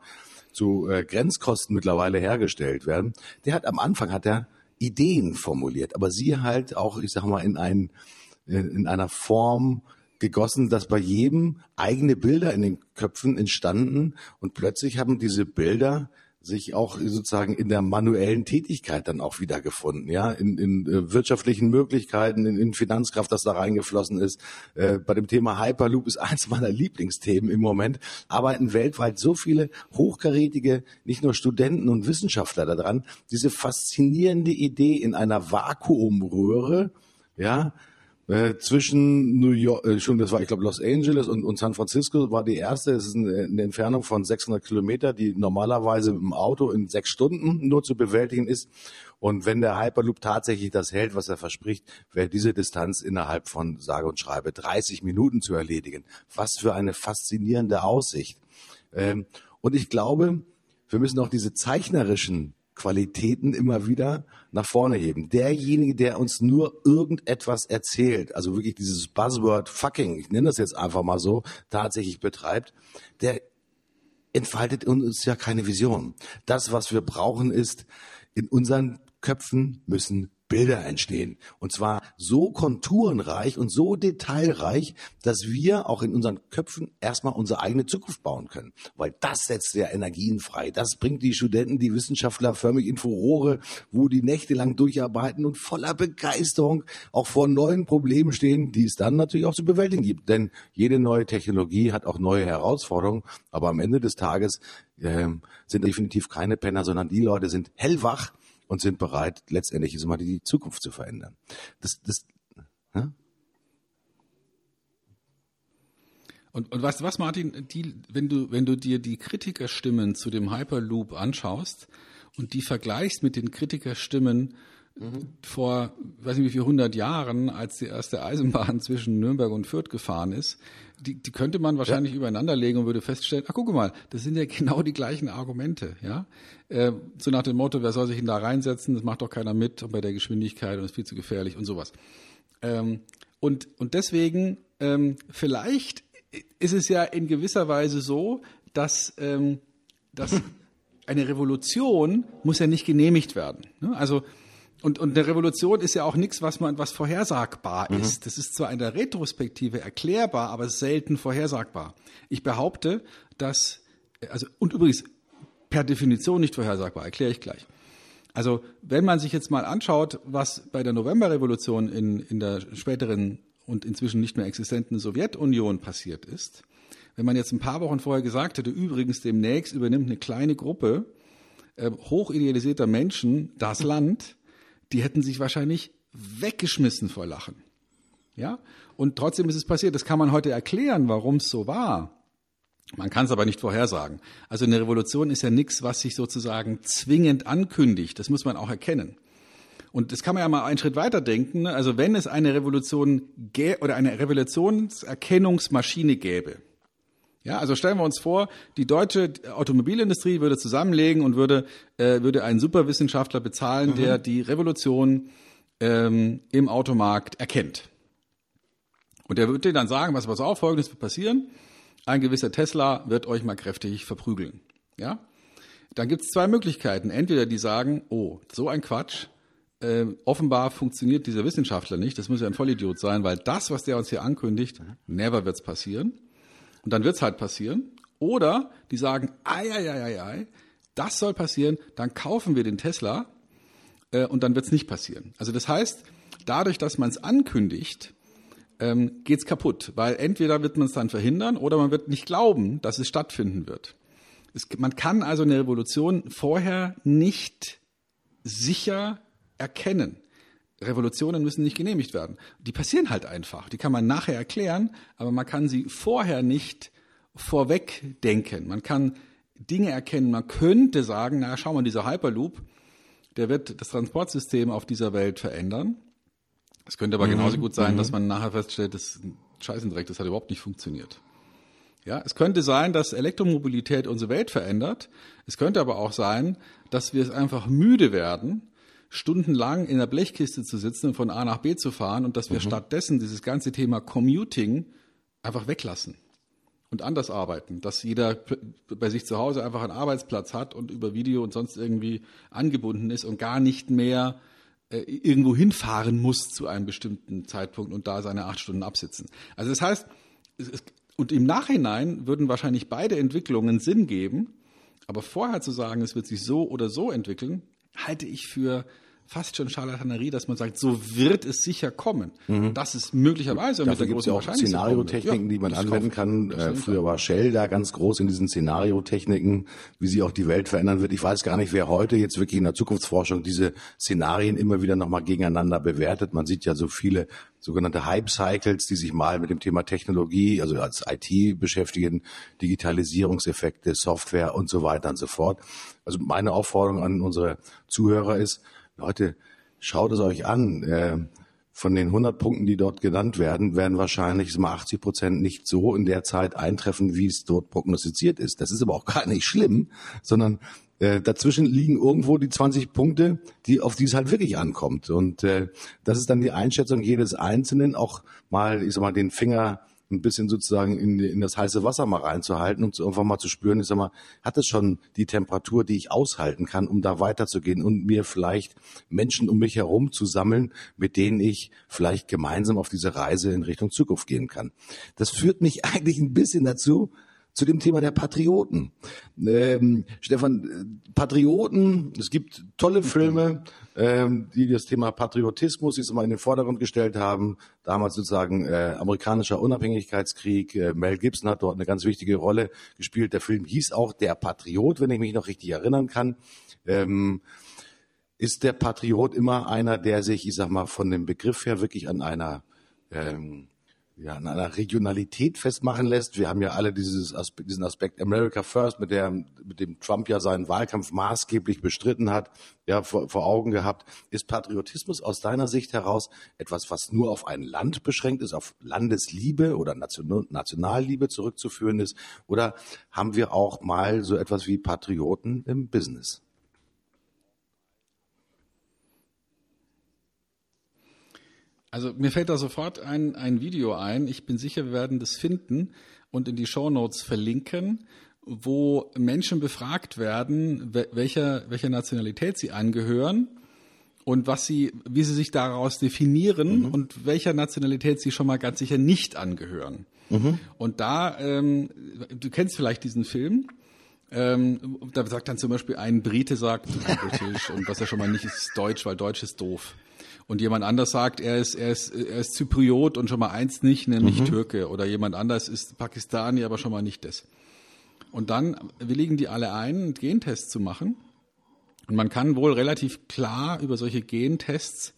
zu äh, Grenzkosten mittlerweile hergestellt werden. Der hat am Anfang hat er Ideen formuliert, aber sie halt auch, ich sag mal, in, ein, in einer Form gegossen, dass bei jedem eigene Bilder in den Köpfen entstanden und plötzlich haben diese Bilder sich auch sozusagen in der manuellen Tätigkeit dann auch wiedergefunden, ja, in, in äh, wirtschaftlichen Möglichkeiten, in, in Finanzkraft, das da reingeflossen ist. Äh, bei dem Thema Hyperloop ist eins meiner Lieblingsthemen im Moment. Arbeiten weltweit so viele hochkarätige, nicht nur Studenten und Wissenschaftler daran, diese faszinierende Idee in einer Vakuumröhre, ja, äh, zwischen New York, äh, schon das war ich glaube Los Angeles und, und San Francisco war die erste. Es ist eine, eine Entfernung von 600 Kilometer, die normalerweise im Auto in sechs Stunden nur zu bewältigen ist. Und wenn der Hyperloop tatsächlich das hält, was er verspricht, wäre diese Distanz innerhalb von sage und schreibe 30 Minuten zu erledigen. Was für eine faszinierende Aussicht. Ähm, und ich glaube, wir müssen auch diese zeichnerischen Qualitäten immer wieder nach vorne heben. Derjenige, der uns nur irgendetwas erzählt, also wirklich dieses Buzzword fucking, ich nenne das jetzt einfach mal so, tatsächlich betreibt, der entfaltet uns ja keine Vision. Das, was wir brauchen, ist, in unseren Köpfen müssen Bilder entstehen. Und zwar so konturenreich und so detailreich, dass wir auch in unseren Köpfen erstmal unsere eigene Zukunft bauen können. Weil das setzt ja Energien frei. Das bringt die Studenten, die Wissenschaftler förmlich in Furore, wo die nächtelang durcharbeiten und voller Begeisterung auch vor neuen Problemen stehen, die es dann natürlich auch zu bewältigen gibt. Denn jede neue Technologie hat auch neue Herausforderungen. Aber am Ende des Tages äh, sind definitiv keine Penner, sondern die Leute sind hellwach und sind bereit, letztendlich mal die Zukunft zu verändern. Das, das, ja? Und, und weißt du was, Martin, die, wenn, du, wenn du dir die Kritikerstimmen zu dem Hyperloop anschaust und die vergleichst mit den Kritikerstimmen mhm. vor, weiß nicht wie viel, 100 Jahren, als die erste Eisenbahn zwischen Nürnberg und Fürth gefahren ist, die, die könnte man wahrscheinlich ja. übereinander legen und würde feststellen, ach guck mal, das sind ja genau die gleichen Argumente, ja. Äh, so nach dem Motto, wer soll sich denn da reinsetzen, das macht doch keiner mit und bei der Geschwindigkeit und ist viel zu gefährlich und sowas. Ähm, und, und deswegen, ähm, vielleicht ist es ja in gewisser Weise so, dass, ähm, dass eine Revolution muss ja nicht genehmigt werden. Ne? Also und, und eine Revolution ist ja auch nichts, was man was vorhersagbar mhm. ist. Das ist zwar in der Retrospektive erklärbar, aber selten vorhersagbar. Ich behaupte, dass also und übrigens per Definition nicht vorhersagbar, erkläre ich gleich. Also wenn man sich jetzt mal anschaut, was bei der Novemberrevolution in, in der späteren und inzwischen nicht mehr existenten Sowjetunion passiert ist, wenn man jetzt ein paar Wochen vorher gesagt hätte, übrigens demnächst übernimmt eine kleine Gruppe äh, hochidealisierter Menschen das Land, die hätten sich wahrscheinlich weggeschmissen vor Lachen. Ja? Und trotzdem ist es passiert. Das kann man heute erklären, warum es so war. Man kann es aber nicht vorhersagen. Also eine Revolution ist ja nichts, was sich sozusagen zwingend ankündigt. Das muss man auch erkennen. Und das kann man ja mal einen Schritt weiter denken. Ne? Also wenn es eine Revolution oder eine Revolutionserkennungsmaschine gäbe, ja, also stellen wir uns vor, die deutsche Automobilindustrie würde zusammenlegen und würde, äh, würde einen Superwissenschaftler bezahlen, mhm. der die Revolution ähm, im Automarkt erkennt. Und der würde dann sagen, was, was auf, folgendes wird passieren. Ein gewisser Tesla wird euch mal kräftig verprügeln. Ja? Dann gibt es zwei Möglichkeiten. Entweder die sagen, oh, so ein Quatsch, äh, offenbar funktioniert dieser Wissenschaftler nicht, das muss ja ein Vollidiot sein, weil das, was der uns hier ankündigt, never wird's passieren. Und dann wird's halt passieren. Oder die sagen, ei, ei, ei, ei, ei, das soll passieren, dann kaufen wir den Tesla äh, und dann wird's nicht passieren. Also das heißt, dadurch, dass man es ankündigt, ähm, geht's kaputt, weil entweder wird man es dann verhindern oder man wird nicht glauben, dass es stattfinden wird. Es, man kann also eine Revolution vorher nicht sicher erkennen. Revolutionen müssen nicht genehmigt werden. Die passieren halt einfach. Die kann man nachher erklären, aber man kann sie vorher nicht vorweg denken. Man kann Dinge erkennen. Man könnte sagen, na schau mal, dieser Hyperloop, der wird das Transportsystem auf dieser Welt verändern. Es könnte aber mhm. genauso gut sein, mhm. dass man nachher feststellt, das ist ein Scheißendreck, das hat überhaupt nicht funktioniert. Ja, es könnte sein, dass Elektromobilität unsere Welt verändert. Es könnte aber auch sein, dass wir es einfach müde werden, stundenlang in der Blechkiste zu sitzen und von A nach B zu fahren und dass wir mhm. stattdessen dieses ganze Thema Commuting einfach weglassen und anders arbeiten, dass jeder bei sich zu Hause einfach einen Arbeitsplatz hat und über Video und sonst irgendwie angebunden ist und gar nicht mehr äh, irgendwo hinfahren muss zu einem bestimmten Zeitpunkt und da seine acht Stunden absitzen. Also das heißt, es, und im Nachhinein würden wahrscheinlich beide Entwicklungen Sinn geben, aber vorher zu sagen, es wird sich so oder so entwickeln, halte ich für fast schon Charlatanerie, dass man sagt, so wird es sicher kommen. Mhm. Das ist möglicherweise Dafür mit der großen ja auch Szenariotechniken, ja, die man anwenden kann. Äh, früher war Shell da ganz groß in diesen Szenariotechniken, wie sie auch die Welt verändern wird. Ich weiß gar nicht, wer heute jetzt wirklich in der Zukunftsforschung diese Szenarien immer wieder nochmal gegeneinander bewertet. Man sieht ja so viele sogenannte Hype Cycles, die sich mal mit dem Thema Technologie, also als IT beschäftigen, Digitalisierungseffekte, Software und so weiter und so fort. Also meine Aufforderung an unsere Zuhörer ist, Leute, schaut es euch an. Äh, von den 100 Punkten, die dort genannt werden, werden wahrscheinlich mal 80 Prozent nicht so in der Zeit eintreffen, wie es dort prognostiziert ist. Das ist aber auch gar nicht schlimm, sondern äh, dazwischen liegen irgendwo die 20 Punkte, die auf die es halt wirklich ankommt. Und äh, das ist dann die Einschätzung jedes Einzelnen, auch mal, ich sag mal, den Finger ein bisschen sozusagen in, in das heiße Wasser mal reinzuhalten und irgendwann mal zu spüren, ich sag mal, hat es schon die Temperatur, die ich aushalten kann, um da weiterzugehen und mir vielleicht Menschen um mich herum zu sammeln, mit denen ich vielleicht gemeinsam auf diese Reise in Richtung Zukunft gehen kann. Das führt mich eigentlich ein bisschen dazu, zu dem Thema der Patrioten. Ähm, Stefan, Patrioten, es gibt tolle Filme, ähm, die das Thema Patriotismus jetzt mal in den Vordergrund gestellt haben. Damals sozusagen äh, amerikanischer Unabhängigkeitskrieg. Äh, Mel Gibson hat dort eine ganz wichtige Rolle gespielt. Der Film hieß auch Der Patriot, wenn ich mich noch richtig erinnern kann. Ähm, ist der Patriot immer einer, der sich, ich sag mal, von dem Begriff her wirklich an einer ähm, ja, an einer Regionalität festmachen lässt. Wir haben ja alle dieses Aspekt, diesen Aspekt America First, mit, der, mit dem Trump ja seinen Wahlkampf maßgeblich bestritten hat, ja, vor, vor Augen gehabt. Ist Patriotismus aus deiner Sicht heraus etwas, was nur auf ein Land beschränkt ist, auf Landesliebe oder Nation, Nationalliebe zurückzuführen ist? Oder haben wir auch mal so etwas wie Patrioten im Business? Also mir fällt da sofort ein, ein Video ein. Ich bin sicher, wir werden das finden und in die Show Notes verlinken, wo Menschen befragt werden, welcher, welcher Nationalität sie angehören und was sie, wie sie sich daraus definieren mhm. und welcher Nationalität sie schon mal ganz sicher nicht angehören. Mhm. Und da, ähm, du kennst vielleicht diesen Film. Ähm, da sagt dann zum Beispiel ein Brite sagt Britisch und was er schon mal nicht ist, ist Deutsch, weil Deutsch ist doof und jemand anders sagt, er ist, er ist, er ist Zypriot und schon mal eins nicht, nämlich mhm. Türke. Oder jemand anders ist Pakistani, aber schon mal nicht das. Und dann willigen die alle ein, einen Gentest zu machen. Und man kann wohl relativ klar über solche Gentests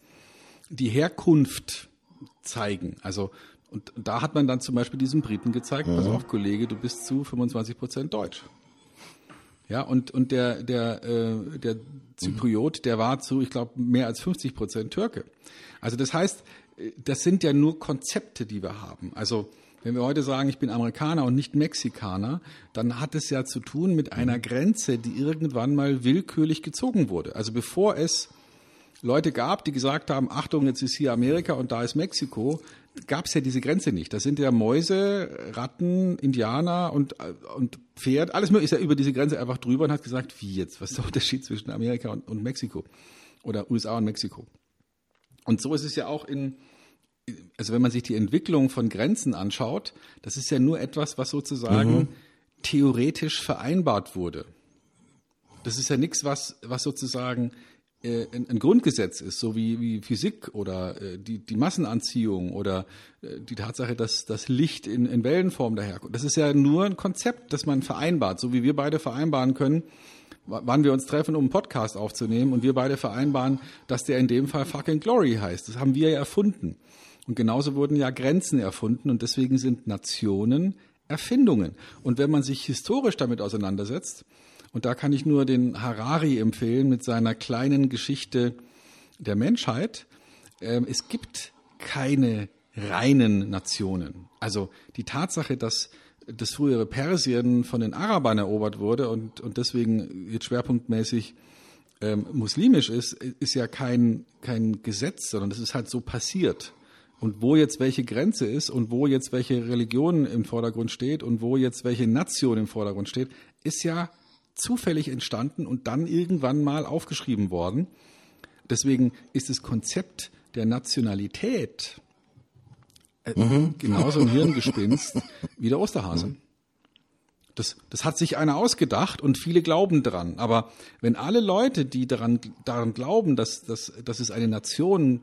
die Herkunft zeigen. Also, und da hat man dann zum Beispiel diesen Briten gezeigt, mhm. pass auf, Kollege, du bist zu 25 Prozent Deutsch. Ja, und, und der, der, äh, der Zypriot, der war zu, ich glaube, mehr als 50 Prozent Türke. Also das heißt, das sind ja nur Konzepte, die wir haben. Also wenn wir heute sagen, ich bin Amerikaner und nicht Mexikaner, dann hat es ja zu tun mit einer Grenze, die irgendwann mal willkürlich gezogen wurde. Also bevor es Leute gab, die gesagt haben, Achtung, jetzt ist hier Amerika und da ist Mexiko, gab es ja diese Grenze nicht. Das sind ja Mäuse, Ratten, Indianer und, und Pferd, alles mögliche ist ja über diese Grenze einfach drüber und hat gesagt, wie jetzt, was ist der Unterschied zwischen Amerika und, und Mexiko oder USA und Mexiko. Und so ist es ja auch in, also wenn man sich die Entwicklung von Grenzen anschaut, das ist ja nur etwas, was sozusagen mhm. theoretisch vereinbart wurde. Das ist ja nichts, was, was sozusagen ein, ein, Grundgesetz ist, so wie, wie Physik oder äh, die, die Massenanziehung oder äh, die Tatsache, dass das Licht in, in Wellenform daherkommt. Das ist ja nur ein Konzept, das man vereinbart, so wie wir beide vereinbaren können, wann wir uns treffen, um einen Podcast aufzunehmen und wir beide vereinbaren, dass der in dem Fall fucking Glory heißt. Das haben wir ja erfunden. Und genauso wurden ja Grenzen erfunden und deswegen sind Nationen Erfindungen. Und wenn man sich historisch damit auseinandersetzt, und da kann ich nur den Harari empfehlen mit seiner kleinen Geschichte der Menschheit. Ähm, es gibt keine reinen Nationen. Also die Tatsache, dass das frühere Persien von den Arabern erobert wurde und, und deswegen jetzt schwerpunktmäßig ähm, muslimisch ist, ist ja kein, kein Gesetz, sondern das ist halt so passiert. Und wo jetzt welche Grenze ist und wo jetzt welche Religion im Vordergrund steht und wo jetzt welche Nation im Vordergrund steht, ist ja zufällig entstanden und dann irgendwann mal aufgeschrieben worden. Deswegen ist das Konzept der Nationalität äh, mhm. genauso ein Hirngespinst wie der Osterhase. Das, das hat sich einer ausgedacht und viele glauben dran. Aber wenn alle Leute, die daran, daran glauben, dass, dass, dass es eine Nation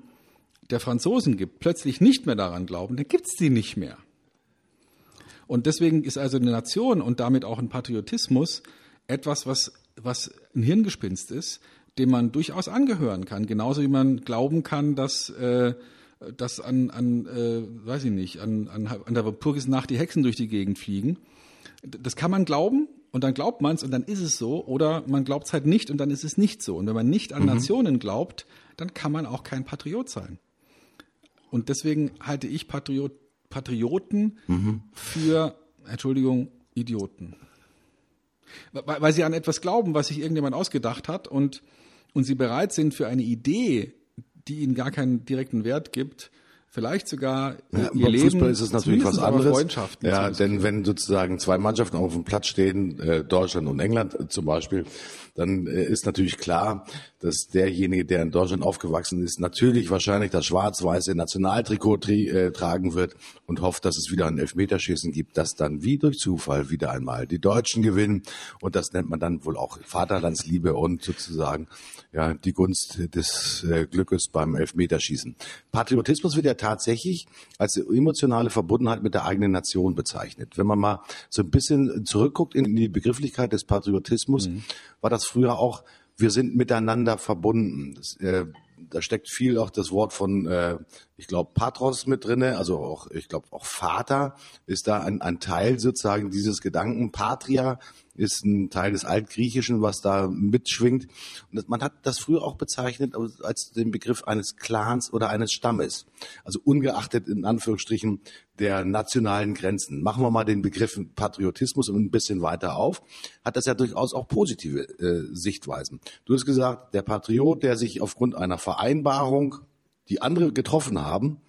der Franzosen gibt, plötzlich nicht mehr daran glauben, dann gibt's die nicht mehr. Und deswegen ist also eine Nation und damit auch ein Patriotismus etwas, was, was ein Hirngespinst ist, dem man durchaus angehören kann. Genauso wie man glauben kann, dass, äh, dass an, an äh, weiß ich nicht, an, an, an der Walpurgisnacht die Hexen durch die Gegend fliegen. Das kann man glauben und dann glaubt man es und dann ist es so. Oder man glaubt es halt nicht und dann ist es nicht so. Und wenn man nicht an mhm. Nationen glaubt, dann kann man auch kein Patriot sein. Und deswegen halte ich Patriot, Patrioten mhm. für, Entschuldigung, Idioten. Weil, weil sie an etwas glauben, was sich irgendjemand ausgedacht hat und, und sie bereit sind für eine Idee, die ihnen gar keinen direkten Wert gibt, vielleicht sogar ja, ihr Leben. Fußball ist es natürlich was anderes. Ja, denn wenn sozusagen zwei Mannschaften auf dem Platz stehen, äh, Deutschland und England äh, zum Beispiel, dann äh, ist natürlich klar, dass derjenige, der in Deutschland aufgewachsen ist, natürlich wahrscheinlich das schwarz-weiße Nationaltrikot tri äh, tragen wird und hofft, dass es wieder ein Elfmeterschießen gibt, das dann wie durch Zufall wieder einmal die Deutschen gewinnen. Und das nennt man dann wohl auch Vaterlandsliebe und sozusagen ja die Gunst des äh, Glückes beim Elfmeterschießen. Patriotismus wird ja tatsächlich als emotionale Verbundenheit mit der eigenen Nation bezeichnet. Wenn man mal so ein bisschen zurückguckt in die Begrifflichkeit des Patriotismus, mhm war das früher auch, wir sind miteinander verbunden. Das, äh, da steckt viel auch das Wort von, äh, ich glaube, Patros mit drinne, also auch, ich glaube, auch Vater ist da ein, ein Teil sozusagen dieses Gedanken. Patria ist ein Teil des Altgriechischen, was da mitschwingt. Und man hat das früher auch bezeichnet als den Begriff eines Clans oder eines Stammes. Also ungeachtet in Anführungsstrichen der nationalen Grenzen. Machen wir mal den Begriff Patriotismus ein bisschen weiter auf, hat das ja durchaus auch positive äh, Sichtweisen. Du hast gesagt, der Patriot, der sich aufgrund einer Vereinbarung, die andere getroffen haben,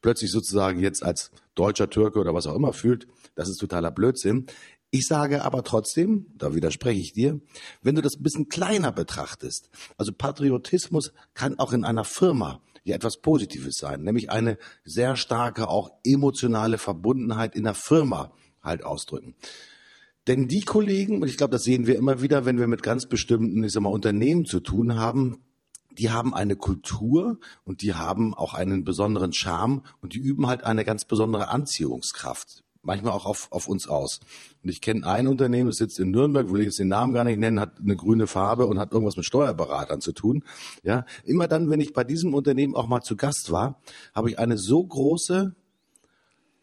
plötzlich sozusagen jetzt als deutscher Türke oder was auch immer fühlt, das ist totaler Blödsinn. Ich sage aber trotzdem, da widerspreche ich dir, wenn du das ein bisschen kleiner betrachtest, also Patriotismus kann auch in einer Firma ja etwas Positives sein, nämlich eine sehr starke, auch emotionale Verbundenheit in der Firma halt ausdrücken. Denn die Kollegen, und ich glaube, das sehen wir immer wieder, wenn wir mit ganz bestimmten, ich sag mal, Unternehmen zu tun haben, die haben eine Kultur und die haben auch einen besonderen Charme und die üben halt eine ganz besondere Anziehungskraft manchmal auch auf, auf uns aus. Und ich kenne ein Unternehmen, das sitzt in Nürnberg, will ich jetzt den Namen gar nicht nennen, hat eine grüne Farbe und hat irgendwas mit Steuerberatern zu tun. Ja, immer dann, wenn ich bei diesem Unternehmen auch mal zu Gast war, habe ich eine so große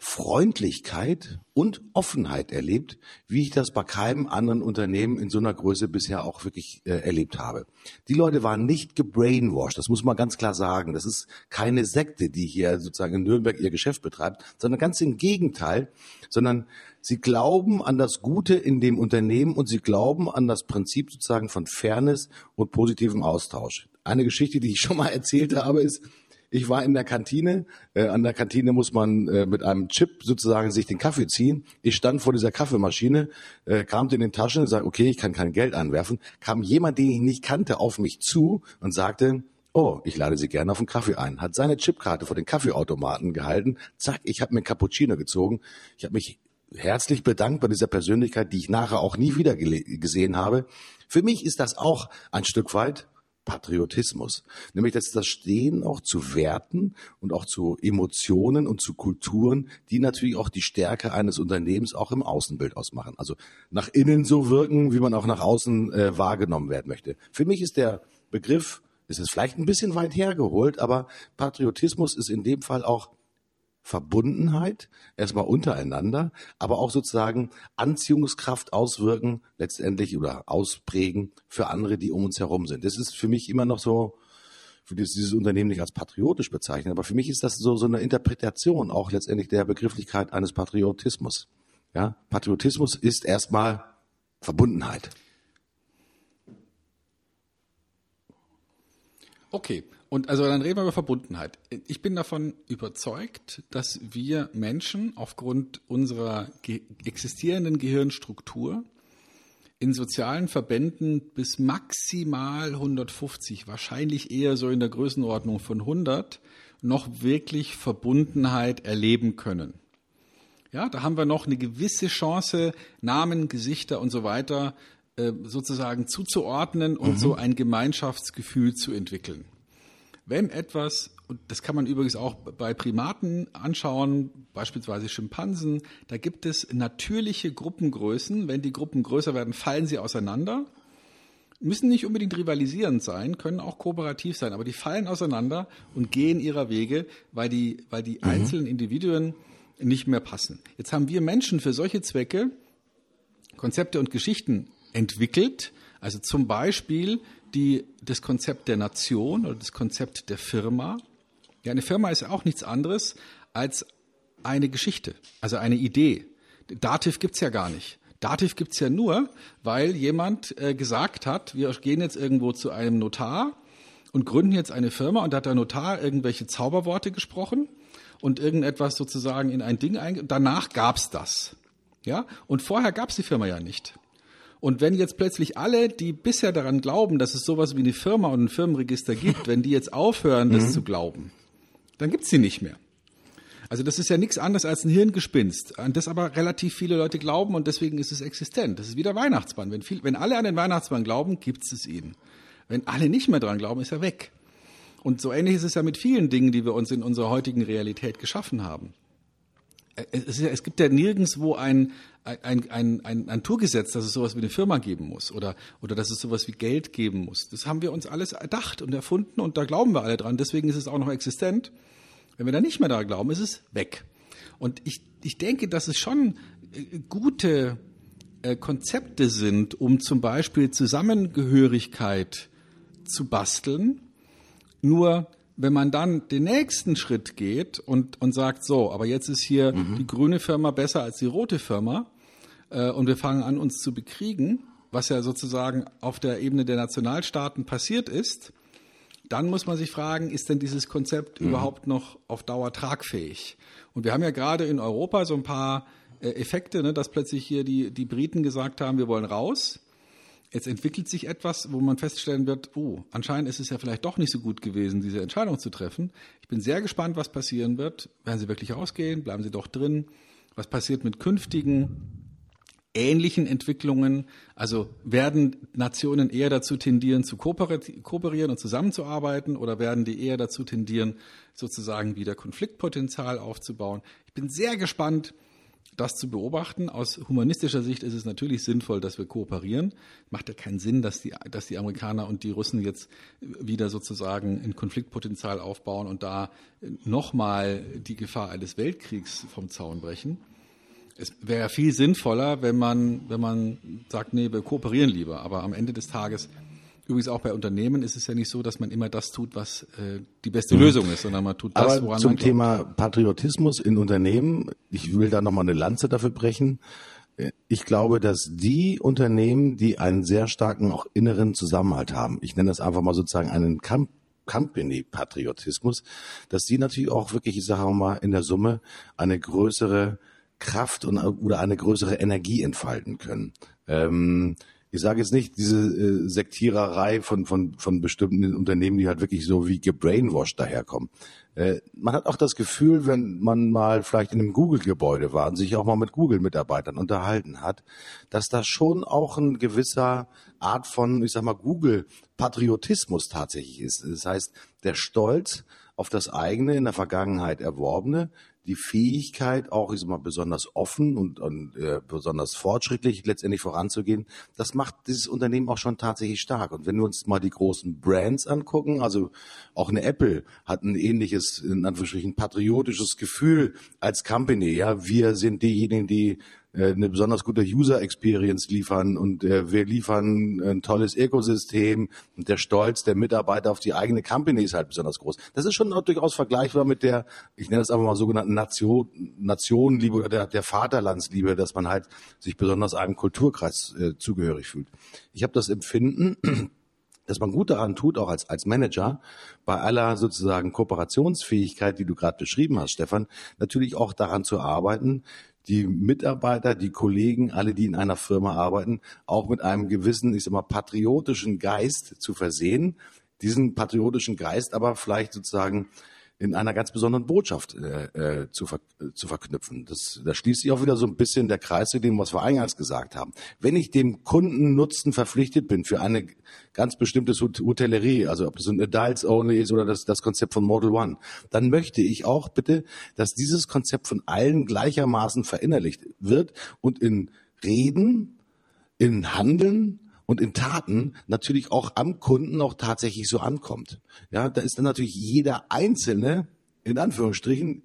Freundlichkeit und Offenheit erlebt, wie ich das bei keinem anderen Unternehmen in so einer Größe bisher auch wirklich äh, erlebt habe. Die Leute waren nicht gebrainwashed, das muss man ganz klar sagen. Das ist keine Sekte, die hier sozusagen in Nürnberg ihr Geschäft betreibt, sondern ganz im Gegenteil, sondern sie glauben an das Gute in dem Unternehmen und sie glauben an das Prinzip sozusagen von Fairness und positivem Austausch. Eine Geschichte, die ich schon mal erzählt habe, ist, ich war in der Kantine. Äh, an der Kantine muss man äh, mit einem Chip sozusagen sich den Kaffee ziehen. Ich stand vor dieser Kaffeemaschine, äh, kramte in den Taschen sagte, okay, ich kann kein Geld anwerfen. Kam jemand, den ich nicht kannte, auf mich zu und sagte, Oh, ich lade Sie gerne auf einen Kaffee ein. Hat seine Chipkarte vor den Kaffeeautomaten gehalten. Zack, ich habe mir Cappuccino gezogen. Ich habe mich herzlich bedankt bei dieser Persönlichkeit, die ich nachher auch nie wieder gesehen habe. Für mich ist das auch ein Stück weit Patriotismus, nämlich das, das Stehen auch zu Werten und auch zu Emotionen und zu Kulturen, die natürlich auch die Stärke eines Unternehmens auch im Außenbild ausmachen. Also nach innen so wirken, wie man auch nach außen äh, wahrgenommen werden möchte. Für mich ist der Begriff, ist es vielleicht ein bisschen weit hergeholt, aber Patriotismus ist in dem Fall auch Verbundenheit, erstmal untereinander, aber auch sozusagen Anziehungskraft auswirken, letztendlich oder ausprägen für andere, die um uns herum sind. Das ist für mich immer noch so, für dieses, Unternehmen nicht als patriotisch bezeichnen, aber für mich ist das so, so eine Interpretation auch letztendlich der Begrifflichkeit eines Patriotismus. Ja, Patriotismus ist erstmal Verbundenheit. Okay, und also dann reden wir über Verbundenheit. Ich bin davon überzeugt, dass wir Menschen aufgrund unserer ge existierenden Gehirnstruktur in sozialen Verbänden bis maximal 150, wahrscheinlich eher so in der Größenordnung von 100, noch wirklich Verbundenheit erleben können. Ja, da haben wir noch eine gewisse Chance, Namen, Gesichter und so weiter äh, sozusagen zuzuordnen und mhm. so ein Gemeinschaftsgefühl zu entwickeln. Wenn etwas, und das kann man übrigens auch bei Primaten anschauen, beispielsweise Schimpansen, da gibt es natürliche Gruppengrößen. Wenn die Gruppen größer werden, fallen sie auseinander. Müssen nicht unbedingt rivalisierend sein, können auch kooperativ sein, aber die fallen auseinander und gehen ihrer Wege, weil die, weil die mhm. einzelnen Individuen nicht mehr passen. Jetzt haben wir Menschen für solche Zwecke Konzepte und Geschichten entwickelt. Also zum Beispiel die, das Konzept der Nation oder das Konzept der Firma. Ja, eine Firma ist auch nichts anderes als eine Geschichte, also eine Idee. Dativ gibt's ja gar nicht. Dativ gibt's ja nur, weil jemand äh, gesagt hat, wir gehen jetzt irgendwo zu einem Notar und gründen jetzt eine Firma und da hat der Notar irgendwelche Zauberworte gesprochen und irgendetwas sozusagen in ein Ding einge... Danach gab's das. Ja, und vorher gab's die Firma ja nicht. Und wenn jetzt plötzlich alle, die bisher daran glauben, dass es sowas wie eine Firma und ein Firmenregister gibt, wenn die jetzt aufhören, das mhm. zu glauben, dann gibt's sie nicht mehr. Also das ist ja nichts anderes als ein Hirngespinst, an das aber relativ viele Leute glauben und deswegen ist es existent. Das ist wie der Weihnachtsmann. Wenn, viel, wenn alle an den Weihnachtsmann glauben, gibt's es ihn. Wenn alle nicht mehr dran glauben, ist er weg. Und so ähnlich ist es ja mit vielen Dingen, die wir uns in unserer heutigen Realität geschaffen haben. es, ja, es, gibt ja nirgendwo ein, ein, ein, ein, ein Naturgesetz, dass es sowas wie eine Firma geben muss oder, oder dass es sowas wie Geld geben muss. Das haben wir uns alles erdacht und erfunden und da glauben wir alle dran. Deswegen ist es auch noch existent. Wenn wir da nicht mehr daran glauben, ist es weg. Und ich, ich denke, dass es schon äh, gute äh, Konzepte sind, um zum Beispiel Zusammengehörigkeit zu basteln. Nur wenn man dann den nächsten Schritt geht und, und sagt, so, aber jetzt ist hier mhm. die grüne Firma besser als die rote Firma äh, und wir fangen an, uns zu bekriegen, was ja sozusagen auf der Ebene der Nationalstaaten passiert ist, dann muss man sich fragen, ist denn dieses Konzept mhm. überhaupt noch auf Dauer tragfähig? Und wir haben ja gerade in Europa so ein paar äh, Effekte, ne, dass plötzlich hier die, die Briten gesagt haben, wir wollen raus. Jetzt entwickelt sich etwas, wo man feststellen wird, oh, anscheinend ist es ja vielleicht doch nicht so gut gewesen, diese Entscheidung zu treffen. Ich bin sehr gespannt, was passieren wird. Werden sie wirklich rausgehen? Bleiben sie doch drin? Was passiert mit künftigen ähnlichen Entwicklungen? Also werden Nationen eher dazu tendieren, zu kooperieren und zusammenzuarbeiten oder werden die eher dazu tendieren, sozusagen wieder Konfliktpotenzial aufzubauen? Ich bin sehr gespannt, das zu beobachten. Aus humanistischer Sicht ist es natürlich sinnvoll, dass wir kooperieren. Macht ja keinen Sinn, dass die, dass die Amerikaner und die Russen jetzt wieder sozusagen ein Konfliktpotenzial aufbauen und da nochmal die Gefahr eines Weltkriegs vom Zaun brechen. Es wäre viel sinnvoller, wenn man, wenn man sagt, nee, wir kooperieren lieber. Aber am Ende des Tages Übrigens auch bei Unternehmen ist es ja nicht so, dass man immer das tut, was äh, die beste mhm. Lösung ist, sondern man tut das, Aber woran zum man Thema Patriotismus in Unternehmen, ich will da nochmal eine Lanze dafür brechen. Ich glaube, dass die Unternehmen, die einen sehr starken auch inneren Zusammenhalt haben, ich nenne das einfach mal sozusagen einen Camp Company-Patriotismus, dass die natürlich auch wirklich, ich sage mal, in der Summe eine größere Kraft und, oder eine größere Energie entfalten können. Ähm, ich sage jetzt nicht diese äh, Sektiererei von, von, von bestimmten Unternehmen, die halt wirklich so wie gebrainwashed daherkommen. Äh, man hat auch das Gefühl, wenn man mal vielleicht in einem Google-Gebäude war und sich auch mal mit Google-Mitarbeitern unterhalten hat, dass da schon auch ein gewisser Art von, ich sag mal, Google-Patriotismus tatsächlich ist. Das heißt, der Stolz auf das eigene in der Vergangenheit erworbene, die Fähigkeit, auch ich sag mal, besonders offen und, und äh, besonders fortschrittlich letztendlich voranzugehen, das macht dieses Unternehmen auch schon tatsächlich stark. Und wenn wir uns mal die großen Brands angucken, also auch eine Apple hat ein ähnliches, in Anführungsstrichen, patriotisches Gefühl als Company. Ja, wir sind diejenigen, die äh, eine besonders gute User Experience liefern und äh, wir liefern ein tolles Ökosystem und der Stolz der Mitarbeiter auf die eigene Company ist halt besonders groß. Das ist schon durchaus vergleichbar mit der, ich nenne es einfach mal sogenannten Nation, Nationenliebe oder der, der Vaterlandsliebe, dass man halt sich besonders einem Kulturkreis äh, zugehörig fühlt. Ich habe das Empfinden, dass man gut daran tut, auch als, als Manager, bei aller sozusagen Kooperationsfähigkeit, die du gerade beschrieben hast, Stefan, natürlich auch daran zu arbeiten, die Mitarbeiter, die Kollegen, alle, die in einer Firma arbeiten, auch mit einem gewissen, ich sag mal, patriotischen Geist zu versehen. Diesen patriotischen Geist aber vielleicht sozusagen in einer ganz besonderen Botschaft äh, äh, zu, ver zu verknüpfen. Das, da schließt sich auch wieder so ein bisschen der Kreis zu dem, was wir eingangs gesagt haben. Wenn ich dem Kundennutzen verpflichtet bin für eine ganz bestimmte Hotellerie, also ob es ein Adults Only ist oder das, das Konzept von Model One, dann möchte ich auch bitte, dass dieses Konzept von allen gleichermaßen verinnerlicht wird und in Reden, in Handeln und in Taten natürlich auch am Kunden auch tatsächlich so ankommt. Ja, da ist dann natürlich jeder Einzelne, in Anführungsstrichen,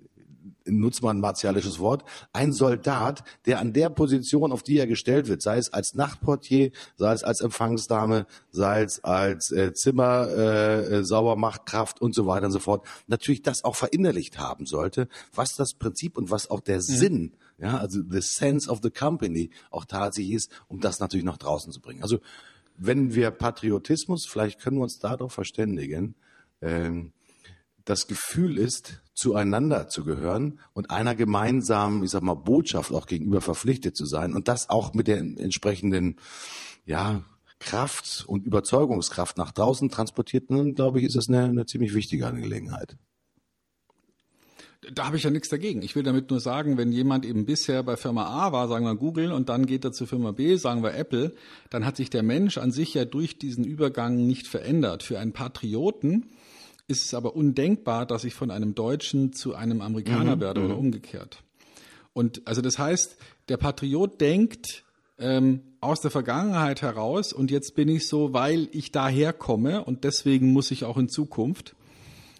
nutzt man ein martialisches Wort, ein Soldat, der an der Position, auf die er gestellt wird, sei es als Nachtportier, sei es als Empfangsdame, sei es als äh, Zimmer, äh, Saubermachtkraft und so weiter und so fort, natürlich das auch verinnerlicht haben sollte, was das Prinzip und was auch der mhm. Sinn ja, also the sense of the company auch tatsächlich ist, um das natürlich nach draußen zu bringen. Also wenn wir Patriotismus, vielleicht können wir uns darauf verständigen, ähm, das Gefühl ist, zueinander zu gehören und einer gemeinsamen, ich sag mal, Botschaft auch gegenüber verpflichtet zu sein und das auch mit der entsprechenden, ja, Kraft und Überzeugungskraft nach draußen transportiert, dann glaube ich, ist das eine, eine ziemlich wichtige Angelegenheit. Da habe ich ja nichts dagegen. Ich will damit nur sagen, wenn jemand eben bisher bei Firma A war, sagen wir Google, und dann geht er zu Firma B, sagen wir Apple, dann hat sich der Mensch an sich ja durch diesen Übergang nicht verändert. Für einen Patrioten ist es aber undenkbar, dass ich von einem Deutschen zu einem Amerikaner mhm. werde oder mhm. umgekehrt. Und also das heißt, der Patriot denkt ähm, aus der Vergangenheit heraus und jetzt bin ich so, weil ich daher komme und deswegen muss ich auch in Zukunft.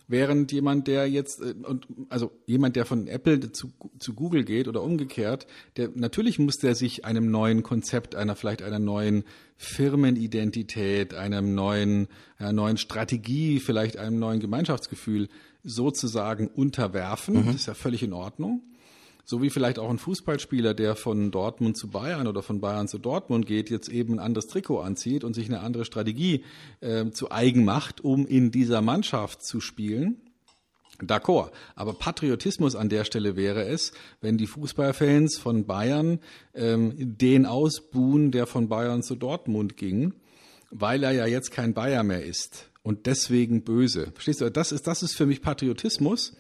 Während jemand, der jetzt, äh, und also jemand, der von Apple zu, zu Google geht oder umgekehrt, der natürlich muss der sich einem neuen Konzept, einer vielleicht einer neuen Firmenidentität, einem neuen, einer neuen Strategie, vielleicht einem neuen Gemeinschaftsgefühl sozusagen unterwerfen. Mhm. Das ist ja völlig in Ordnung. So wie vielleicht auch ein Fußballspieler, der von Dortmund zu Bayern oder von Bayern zu Dortmund geht, jetzt eben ein anderes Trikot anzieht und sich eine andere Strategie äh, zu eigen macht, um in dieser Mannschaft zu spielen. D'accord. Aber Patriotismus an der Stelle wäre es, wenn die Fußballfans von Bayern ähm, den ausbuhen, der von Bayern zu Dortmund ging, weil er ja jetzt kein Bayer mehr ist und deswegen böse. Verstehst du? Das ist, das ist für mich Patriotismus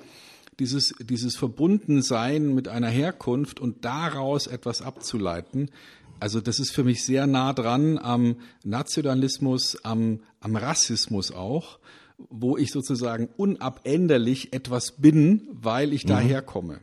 dieses, dieses Verbundensein mit einer Herkunft und daraus etwas abzuleiten. Also das ist für mich sehr nah dran am Nationalismus, am, am Rassismus auch, wo ich sozusagen unabänderlich etwas bin, weil ich mhm. daherkomme.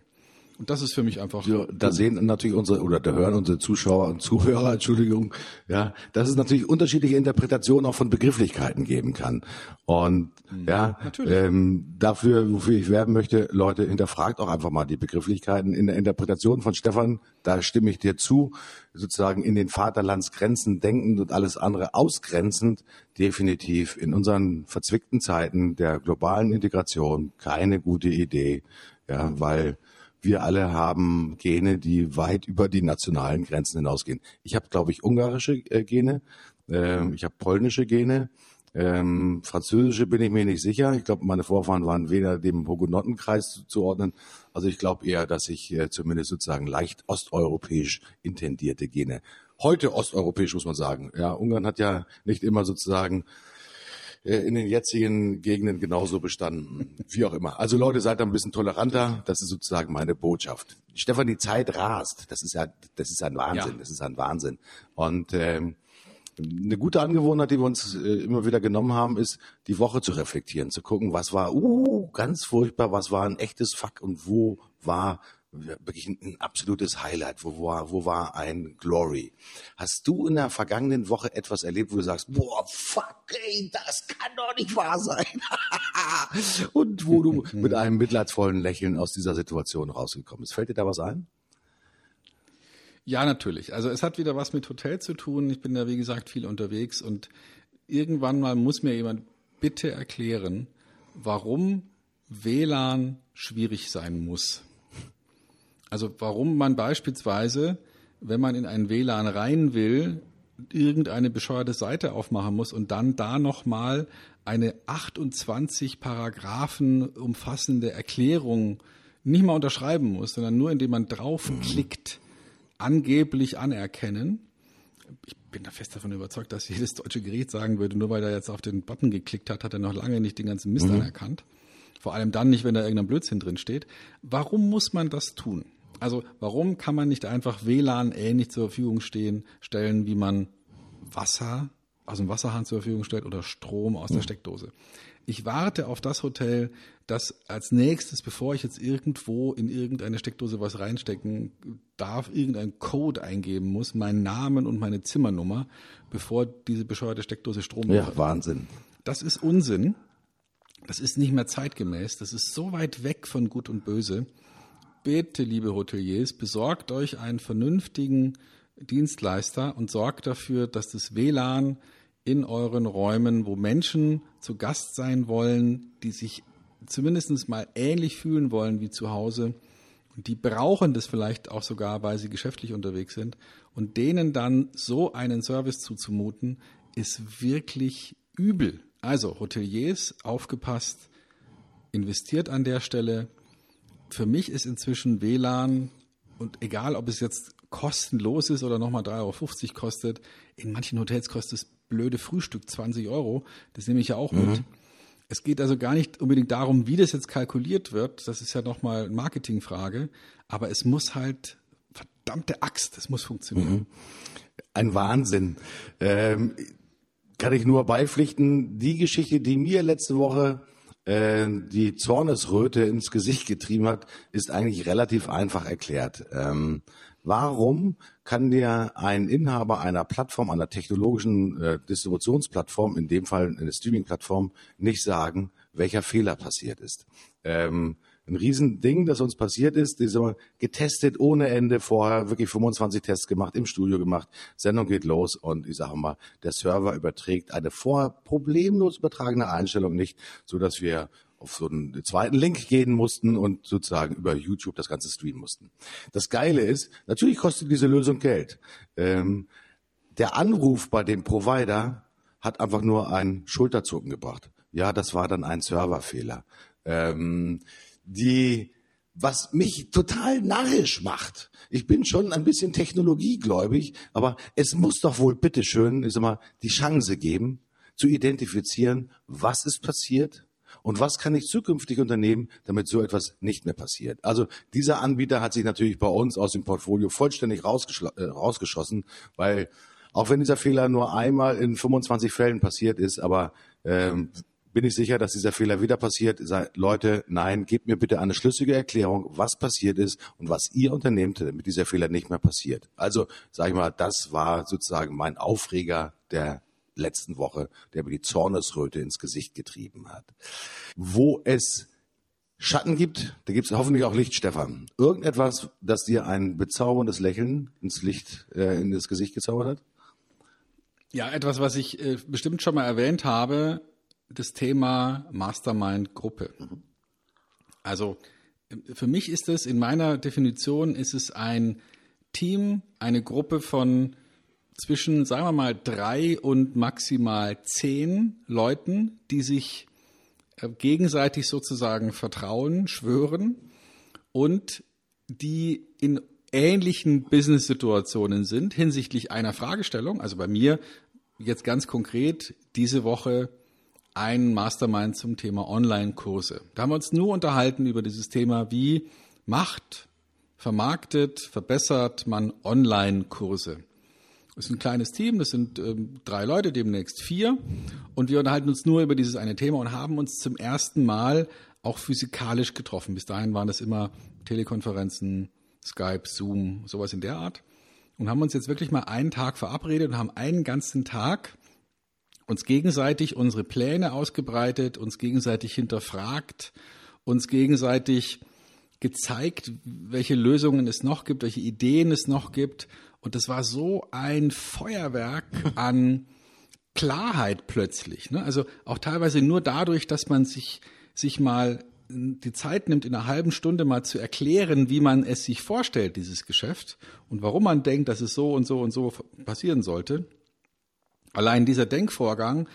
Und das ist für mich einfach. Ja, da sehen natürlich unsere, oder da hören unsere Zuschauer und Zuhörer, Entschuldigung, ja, dass es natürlich unterschiedliche Interpretationen auch von Begrifflichkeiten geben kann. Und mhm, ja, ähm, dafür, wofür ich werben möchte, Leute, hinterfragt auch einfach mal die Begrifflichkeiten in der Interpretation von Stefan. Da stimme ich dir zu, sozusagen in den Vaterlandsgrenzen denkend und alles andere ausgrenzend, definitiv in unseren verzwickten Zeiten der globalen Integration keine gute Idee. Ja, weil wir alle haben Gene, die weit über die nationalen Grenzen hinausgehen. Ich habe, glaube ich, ungarische äh, Gene, äh, ich habe polnische Gene, ähm, französische bin ich mir nicht sicher. Ich glaube, meine Vorfahren waren weder dem Hugenottenkreis zuordnen. Also ich glaube eher, dass ich äh, zumindest sozusagen leicht osteuropäisch intendierte Gene. Heute osteuropäisch muss man sagen. Ja, Ungarn hat ja nicht immer sozusagen äh, in den jetzigen Gegenden genauso bestanden. Wie auch immer. Also Leute, seid da ein bisschen toleranter. Das ist sozusagen meine Botschaft. Stefan, die Zeit rast. Das ist ja, das ist ein Wahnsinn. Ja. Das ist ein Wahnsinn. Und ähm, eine gute Angewohnheit, die wir uns äh, immer wieder genommen haben, ist, die Woche zu reflektieren, zu gucken, was war, uh, ganz furchtbar, was war ein echtes Fuck und wo war wirklich ein, absolutes Highlight, wo war, wo war ein Glory. Hast du in der vergangenen Woche etwas erlebt, wo du sagst, boah, fuck, ey, das kann doch nicht wahr sein. Und wo du mit einem mitleidsvollen Lächeln aus dieser Situation rausgekommen bist. Fällt dir da was ein? Ja, natürlich. Also es hat wieder was mit Hotel zu tun. Ich bin ja, wie gesagt, viel unterwegs und irgendwann mal muss mir jemand bitte erklären, warum WLAN schwierig sein muss. Also warum man beispielsweise, wenn man in ein WLAN rein will, irgendeine bescheuerte Seite aufmachen muss und dann da nochmal eine 28 Paragraphen umfassende Erklärung nicht mal unterschreiben muss, sondern nur indem man draufklickt, angeblich anerkennen. Ich bin da fest davon überzeugt, dass jedes deutsche Gericht sagen würde, nur weil er jetzt auf den Button geklickt hat, hat er noch lange nicht den ganzen Mist mhm. anerkannt. Vor allem dann nicht, wenn da irgendein Blödsinn drin steht. Warum muss man das tun? Also warum kann man nicht einfach WLAN ähnlich zur Verfügung stehen, stellen, wie man Wasser aus dem Wasserhahn zur Verfügung stellt oder Strom aus der Steckdose? Ich warte auf das Hotel, das als nächstes, bevor ich jetzt irgendwo in irgendeine Steckdose was reinstecken darf, irgendeinen Code eingeben muss, meinen Namen und meine Zimmernummer, bevor diese bescheuerte Steckdose Strom Ja, hat. Wahnsinn. Das ist Unsinn. Das ist nicht mehr zeitgemäß. Das ist so weit weg von Gut und Böse bitte, liebe Hoteliers, besorgt euch einen vernünftigen Dienstleister und sorgt dafür, dass das WLAN in euren Räumen, wo Menschen zu Gast sein wollen, die sich zumindest mal ähnlich fühlen wollen wie zu Hause, und die brauchen das vielleicht auch sogar, weil sie geschäftlich unterwegs sind, und denen dann so einen Service zuzumuten, ist wirklich übel. Also Hoteliers, aufgepasst, investiert an der Stelle, für mich ist inzwischen WLAN und egal, ob es jetzt kostenlos ist oder nochmal 3,50 Euro kostet, in manchen Hotels kostet das blöde Frühstück 20 Euro. Das nehme ich ja auch mhm. mit. Es geht also gar nicht unbedingt darum, wie das jetzt kalkuliert wird. Das ist ja nochmal eine Marketingfrage. Aber es muss halt, verdammte Axt, es muss funktionieren. Mhm. Ein Wahnsinn. Ähm, kann ich nur beipflichten. Die Geschichte, die mir letzte Woche äh, die Zornesröte ins Gesicht getrieben hat, ist eigentlich relativ einfach erklärt. Ähm, warum kann dir ein Inhaber einer Plattform, einer technologischen äh, Distributionsplattform, in dem Fall eine Streaming-Plattform, nicht sagen, welcher Fehler passiert ist? Ähm, ein Riesending, das uns passiert ist, die sind getestet ohne Ende vorher, wirklich 25 Tests gemacht, im Studio gemacht, Sendung geht los und ich sage mal, der Server überträgt eine vorher problemlos übertragene Einstellung nicht, so dass wir auf so einen zweiten Link gehen mussten und sozusagen über YouTube das Ganze streamen mussten. Das Geile ist, natürlich kostet diese Lösung Geld. Ähm, der Anruf bei dem Provider hat einfach nur ein Schulterzucken gebracht. Ja, das war dann ein Serverfehler. Ähm, die, was mich total narrisch macht. Ich bin schon ein bisschen technologiegläubig, aber es muss doch wohl bitteschön, ich sag mal, die Chance geben, zu identifizieren, was ist passiert und was kann ich zukünftig unternehmen, damit so etwas nicht mehr passiert. Also dieser Anbieter hat sich natürlich bei uns aus dem Portfolio vollständig äh, rausgeschossen, weil auch wenn dieser Fehler nur einmal in 25 Fällen passiert ist, aber ähm, bin ich sicher, dass dieser Fehler wieder passiert. Sagt, Leute, nein, gebt mir bitte eine schlüssige Erklärung, was passiert ist und was ihr unternehmt, damit dieser Fehler nicht mehr passiert. Also, sage ich mal, das war sozusagen mein Aufreger der letzten Woche, der mir die Zornesröte ins Gesicht getrieben hat. Wo es Schatten gibt, da gibt es hoffentlich auch Licht, Stefan. Irgendetwas, das dir ein bezauberndes Lächeln ins Licht, äh, in das Gesicht gezaubert hat? Ja, etwas, was ich äh, bestimmt schon mal erwähnt habe, das Thema Mastermind-Gruppe. Also für mich ist es, in meiner Definition ist es ein Team, eine Gruppe von zwischen, sagen wir mal, drei und maximal zehn Leuten, die sich äh, gegenseitig sozusagen vertrauen, schwören und die in ähnlichen Business-Situationen sind hinsichtlich einer Fragestellung. Also bei mir jetzt ganz konkret diese Woche ein Mastermind zum Thema Online-Kurse. Da haben wir uns nur unterhalten über dieses Thema, wie macht, vermarktet, verbessert man Online-Kurse. Das ist ein kleines Team, das sind ähm, drei Leute, demnächst vier. Und wir unterhalten uns nur über dieses eine Thema und haben uns zum ersten Mal auch physikalisch getroffen. Bis dahin waren das immer Telekonferenzen, Skype, Zoom, sowas in der Art. Und haben uns jetzt wirklich mal einen Tag verabredet und haben einen ganzen Tag uns gegenseitig unsere Pläne ausgebreitet, uns gegenseitig hinterfragt, uns gegenseitig gezeigt, welche Lösungen es noch gibt, welche Ideen es noch gibt. Und das war so ein Feuerwerk an Klarheit plötzlich. Ne? Also auch teilweise nur dadurch, dass man sich, sich mal die Zeit nimmt, in einer halben Stunde mal zu erklären, wie man es sich vorstellt, dieses Geschäft, und warum man denkt, dass es so und so und so passieren sollte. Allein dieser Denkvorgang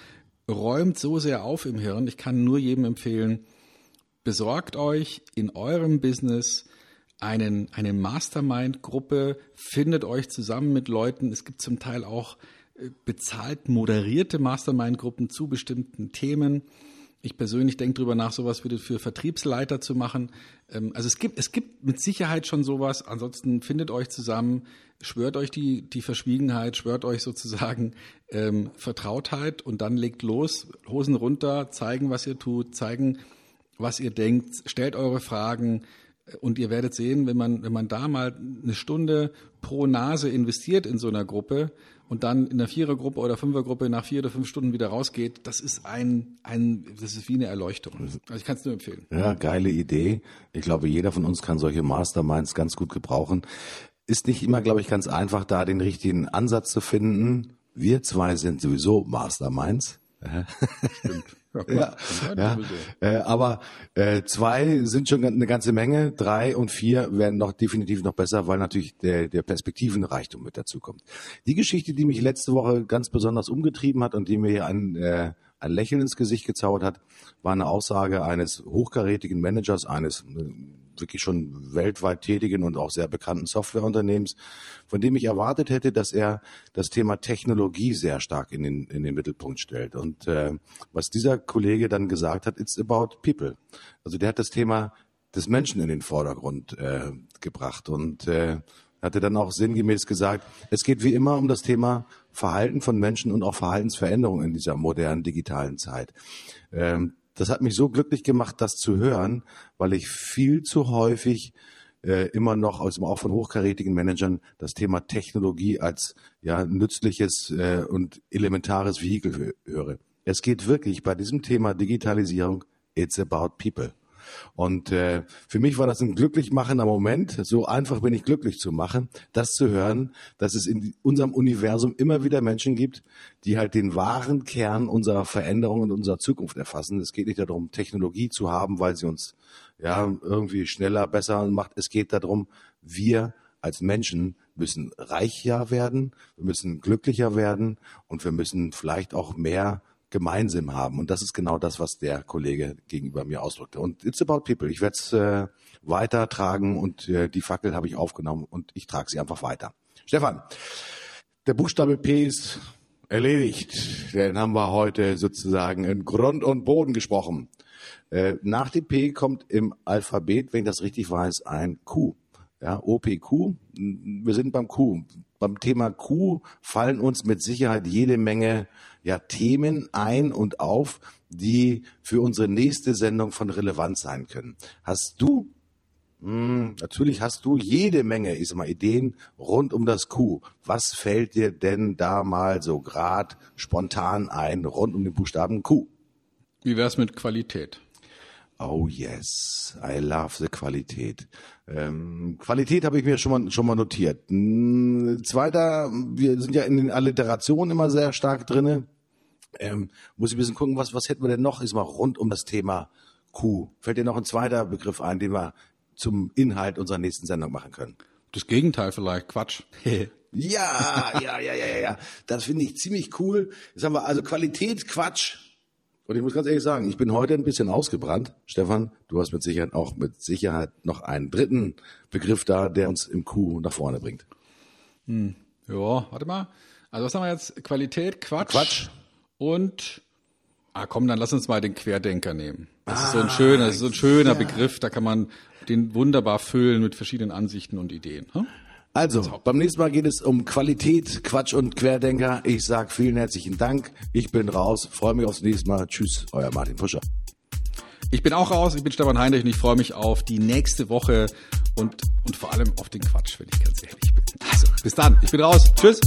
räumt so sehr auf im Hirn. Ich kann nur jedem empfehlen, besorgt euch in eurem Business einen, eine Mastermind-Gruppe, findet euch zusammen mit Leuten. Es gibt zum Teil auch äh, bezahlt moderierte Mastermind-Gruppen zu bestimmten Themen. Ich persönlich denke darüber nach, sowas für, für Vertriebsleiter zu machen. Ähm, also es gibt, es gibt mit Sicherheit schon sowas. Ansonsten findet euch zusammen, schwört euch die, die Verschwiegenheit, schwört euch sozusagen ähm, Vertrautheit und dann legt los, Hosen runter, zeigen, was ihr tut, zeigen, was ihr denkt, stellt eure Fragen, und ihr werdet sehen, wenn man, wenn man da mal eine Stunde pro Nase investiert in so einer Gruppe und dann in der Vierergruppe oder Fünfergruppe nach vier oder fünf Stunden wieder rausgeht, das ist ein, ein, das ist wie eine Erleuchtung. Also ich kann es nur empfehlen. Ja, geile Idee. Ich glaube, jeder von uns kann solche Masterminds ganz gut gebrauchen. Ist nicht immer, glaube ich, ganz einfach, da den richtigen Ansatz zu finden. Wir zwei sind sowieso Masterminds. Stimmt. Ja, ja, äh, aber äh, zwei sind schon eine ganze Menge, drei und vier werden noch definitiv noch besser, weil natürlich der, der Perspektivenreichtum mit dazu kommt. Die Geschichte, die mich letzte Woche ganz besonders umgetrieben hat und die mir hier ein, äh, ein Lächeln ins Gesicht gezaubert hat, war eine Aussage eines hochkarätigen Managers eines äh, wirklich schon weltweit tätigen und auch sehr bekannten Softwareunternehmens, von dem ich erwartet hätte, dass er das Thema Technologie sehr stark in den, in den Mittelpunkt stellt. Und äh, was dieser Kollege dann gesagt hat, it's about people. Also der hat das Thema des Menschen in den Vordergrund äh, gebracht und äh, hatte dann auch sinngemäß gesagt, es geht wie immer um das Thema Verhalten von Menschen und auch Verhaltensveränderung in dieser modernen digitalen Zeit. Ähm, das hat mich so glücklich gemacht, das zu hören, weil ich viel zu häufig äh, immer noch aus auch von hochkarätigen Managern das Thema Technologie als ja nützliches äh, und elementares Vehikel höre. Es geht wirklich bei diesem Thema Digitalisierung, it's about people. Und äh, für mich war das ein glücklich machender Moment. So einfach bin ich glücklich zu machen, das zu hören, dass es in unserem Universum immer wieder Menschen gibt, die halt den wahren Kern unserer Veränderung und unserer Zukunft erfassen. Es geht nicht darum, Technologie zu haben, weil sie uns ja irgendwie schneller, besser macht. Es geht darum, wir als Menschen müssen reicher werden, wir müssen glücklicher werden und wir müssen vielleicht auch mehr gemeinsam haben. Und das ist genau das, was der Kollege gegenüber mir ausdrückte. Und it's about people. Ich werde es äh, weitertragen und äh, die Fackel habe ich aufgenommen und ich trage sie einfach weiter. Stefan, der Buchstabe P ist erledigt. Den haben wir heute sozusagen in Grund und Boden gesprochen. Äh, nach dem P kommt im Alphabet, wenn ich das richtig weiß, ein Q. Ja, OPQ. Wir sind beim Q. Beim Thema Q fallen uns mit Sicherheit jede Menge ja, Themen ein und auf, die für unsere nächste Sendung von Relevanz sein können. Hast du hm, natürlich hast du jede Menge, ich sag mal, Ideen rund um das Q. Was fällt dir denn da mal so grad spontan ein rund um den Buchstaben Q? Wie wär's mit Qualität? Oh yes, I love the Qualität. Ähm, Qualität habe ich mir schon mal schon mal notiert. Hm, zweiter, wir sind ja in den Alliterationen immer sehr stark drinne. Ähm, muss ich ein bisschen gucken, was was hätten wir denn noch? Ist mal rund um das Thema Q. Fällt dir noch ein zweiter Begriff ein, den wir zum Inhalt unserer nächsten Sendung machen können? Das Gegenteil vielleicht, Quatsch. ja, ja, ja, ja, ja. Das finde ich ziemlich cool. Jetzt haben wir also Qualität, Quatsch. Und ich muss ganz ehrlich sagen, ich bin heute ein bisschen ausgebrannt. Stefan, du hast mit Sicherheit auch mit Sicherheit noch einen dritten Begriff da, der uns im Q nach vorne bringt. Hm. Ja, warte mal. Also was haben wir jetzt? Qualität, Quatsch. Quatsch. Und ah komm, dann lass uns mal den Querdenker nehmen. Das ah, ist so ein schöner, das ist so ein schöner ja. Begriff, da kann man den wunderbar füllen mit verschiedenen Ansichten und Ideen. Hm? Also, beim nächsten Mal geht es um Qualität, Quatsch und Querdenker. Ich sage vielen herzlichen Dank. Ich bin raus. Freue mich aufs nächste Mal. Tschüss, euer Martin Puscher. Ich bin auch raus. Ich bin Stefan Heinrich und ich freue mich auf die nächste Woche und, und vor allem auf den Quatsch, wenn ich ganz ehrlich bin. Also, bis dann. Ich bin raus. Tschüss.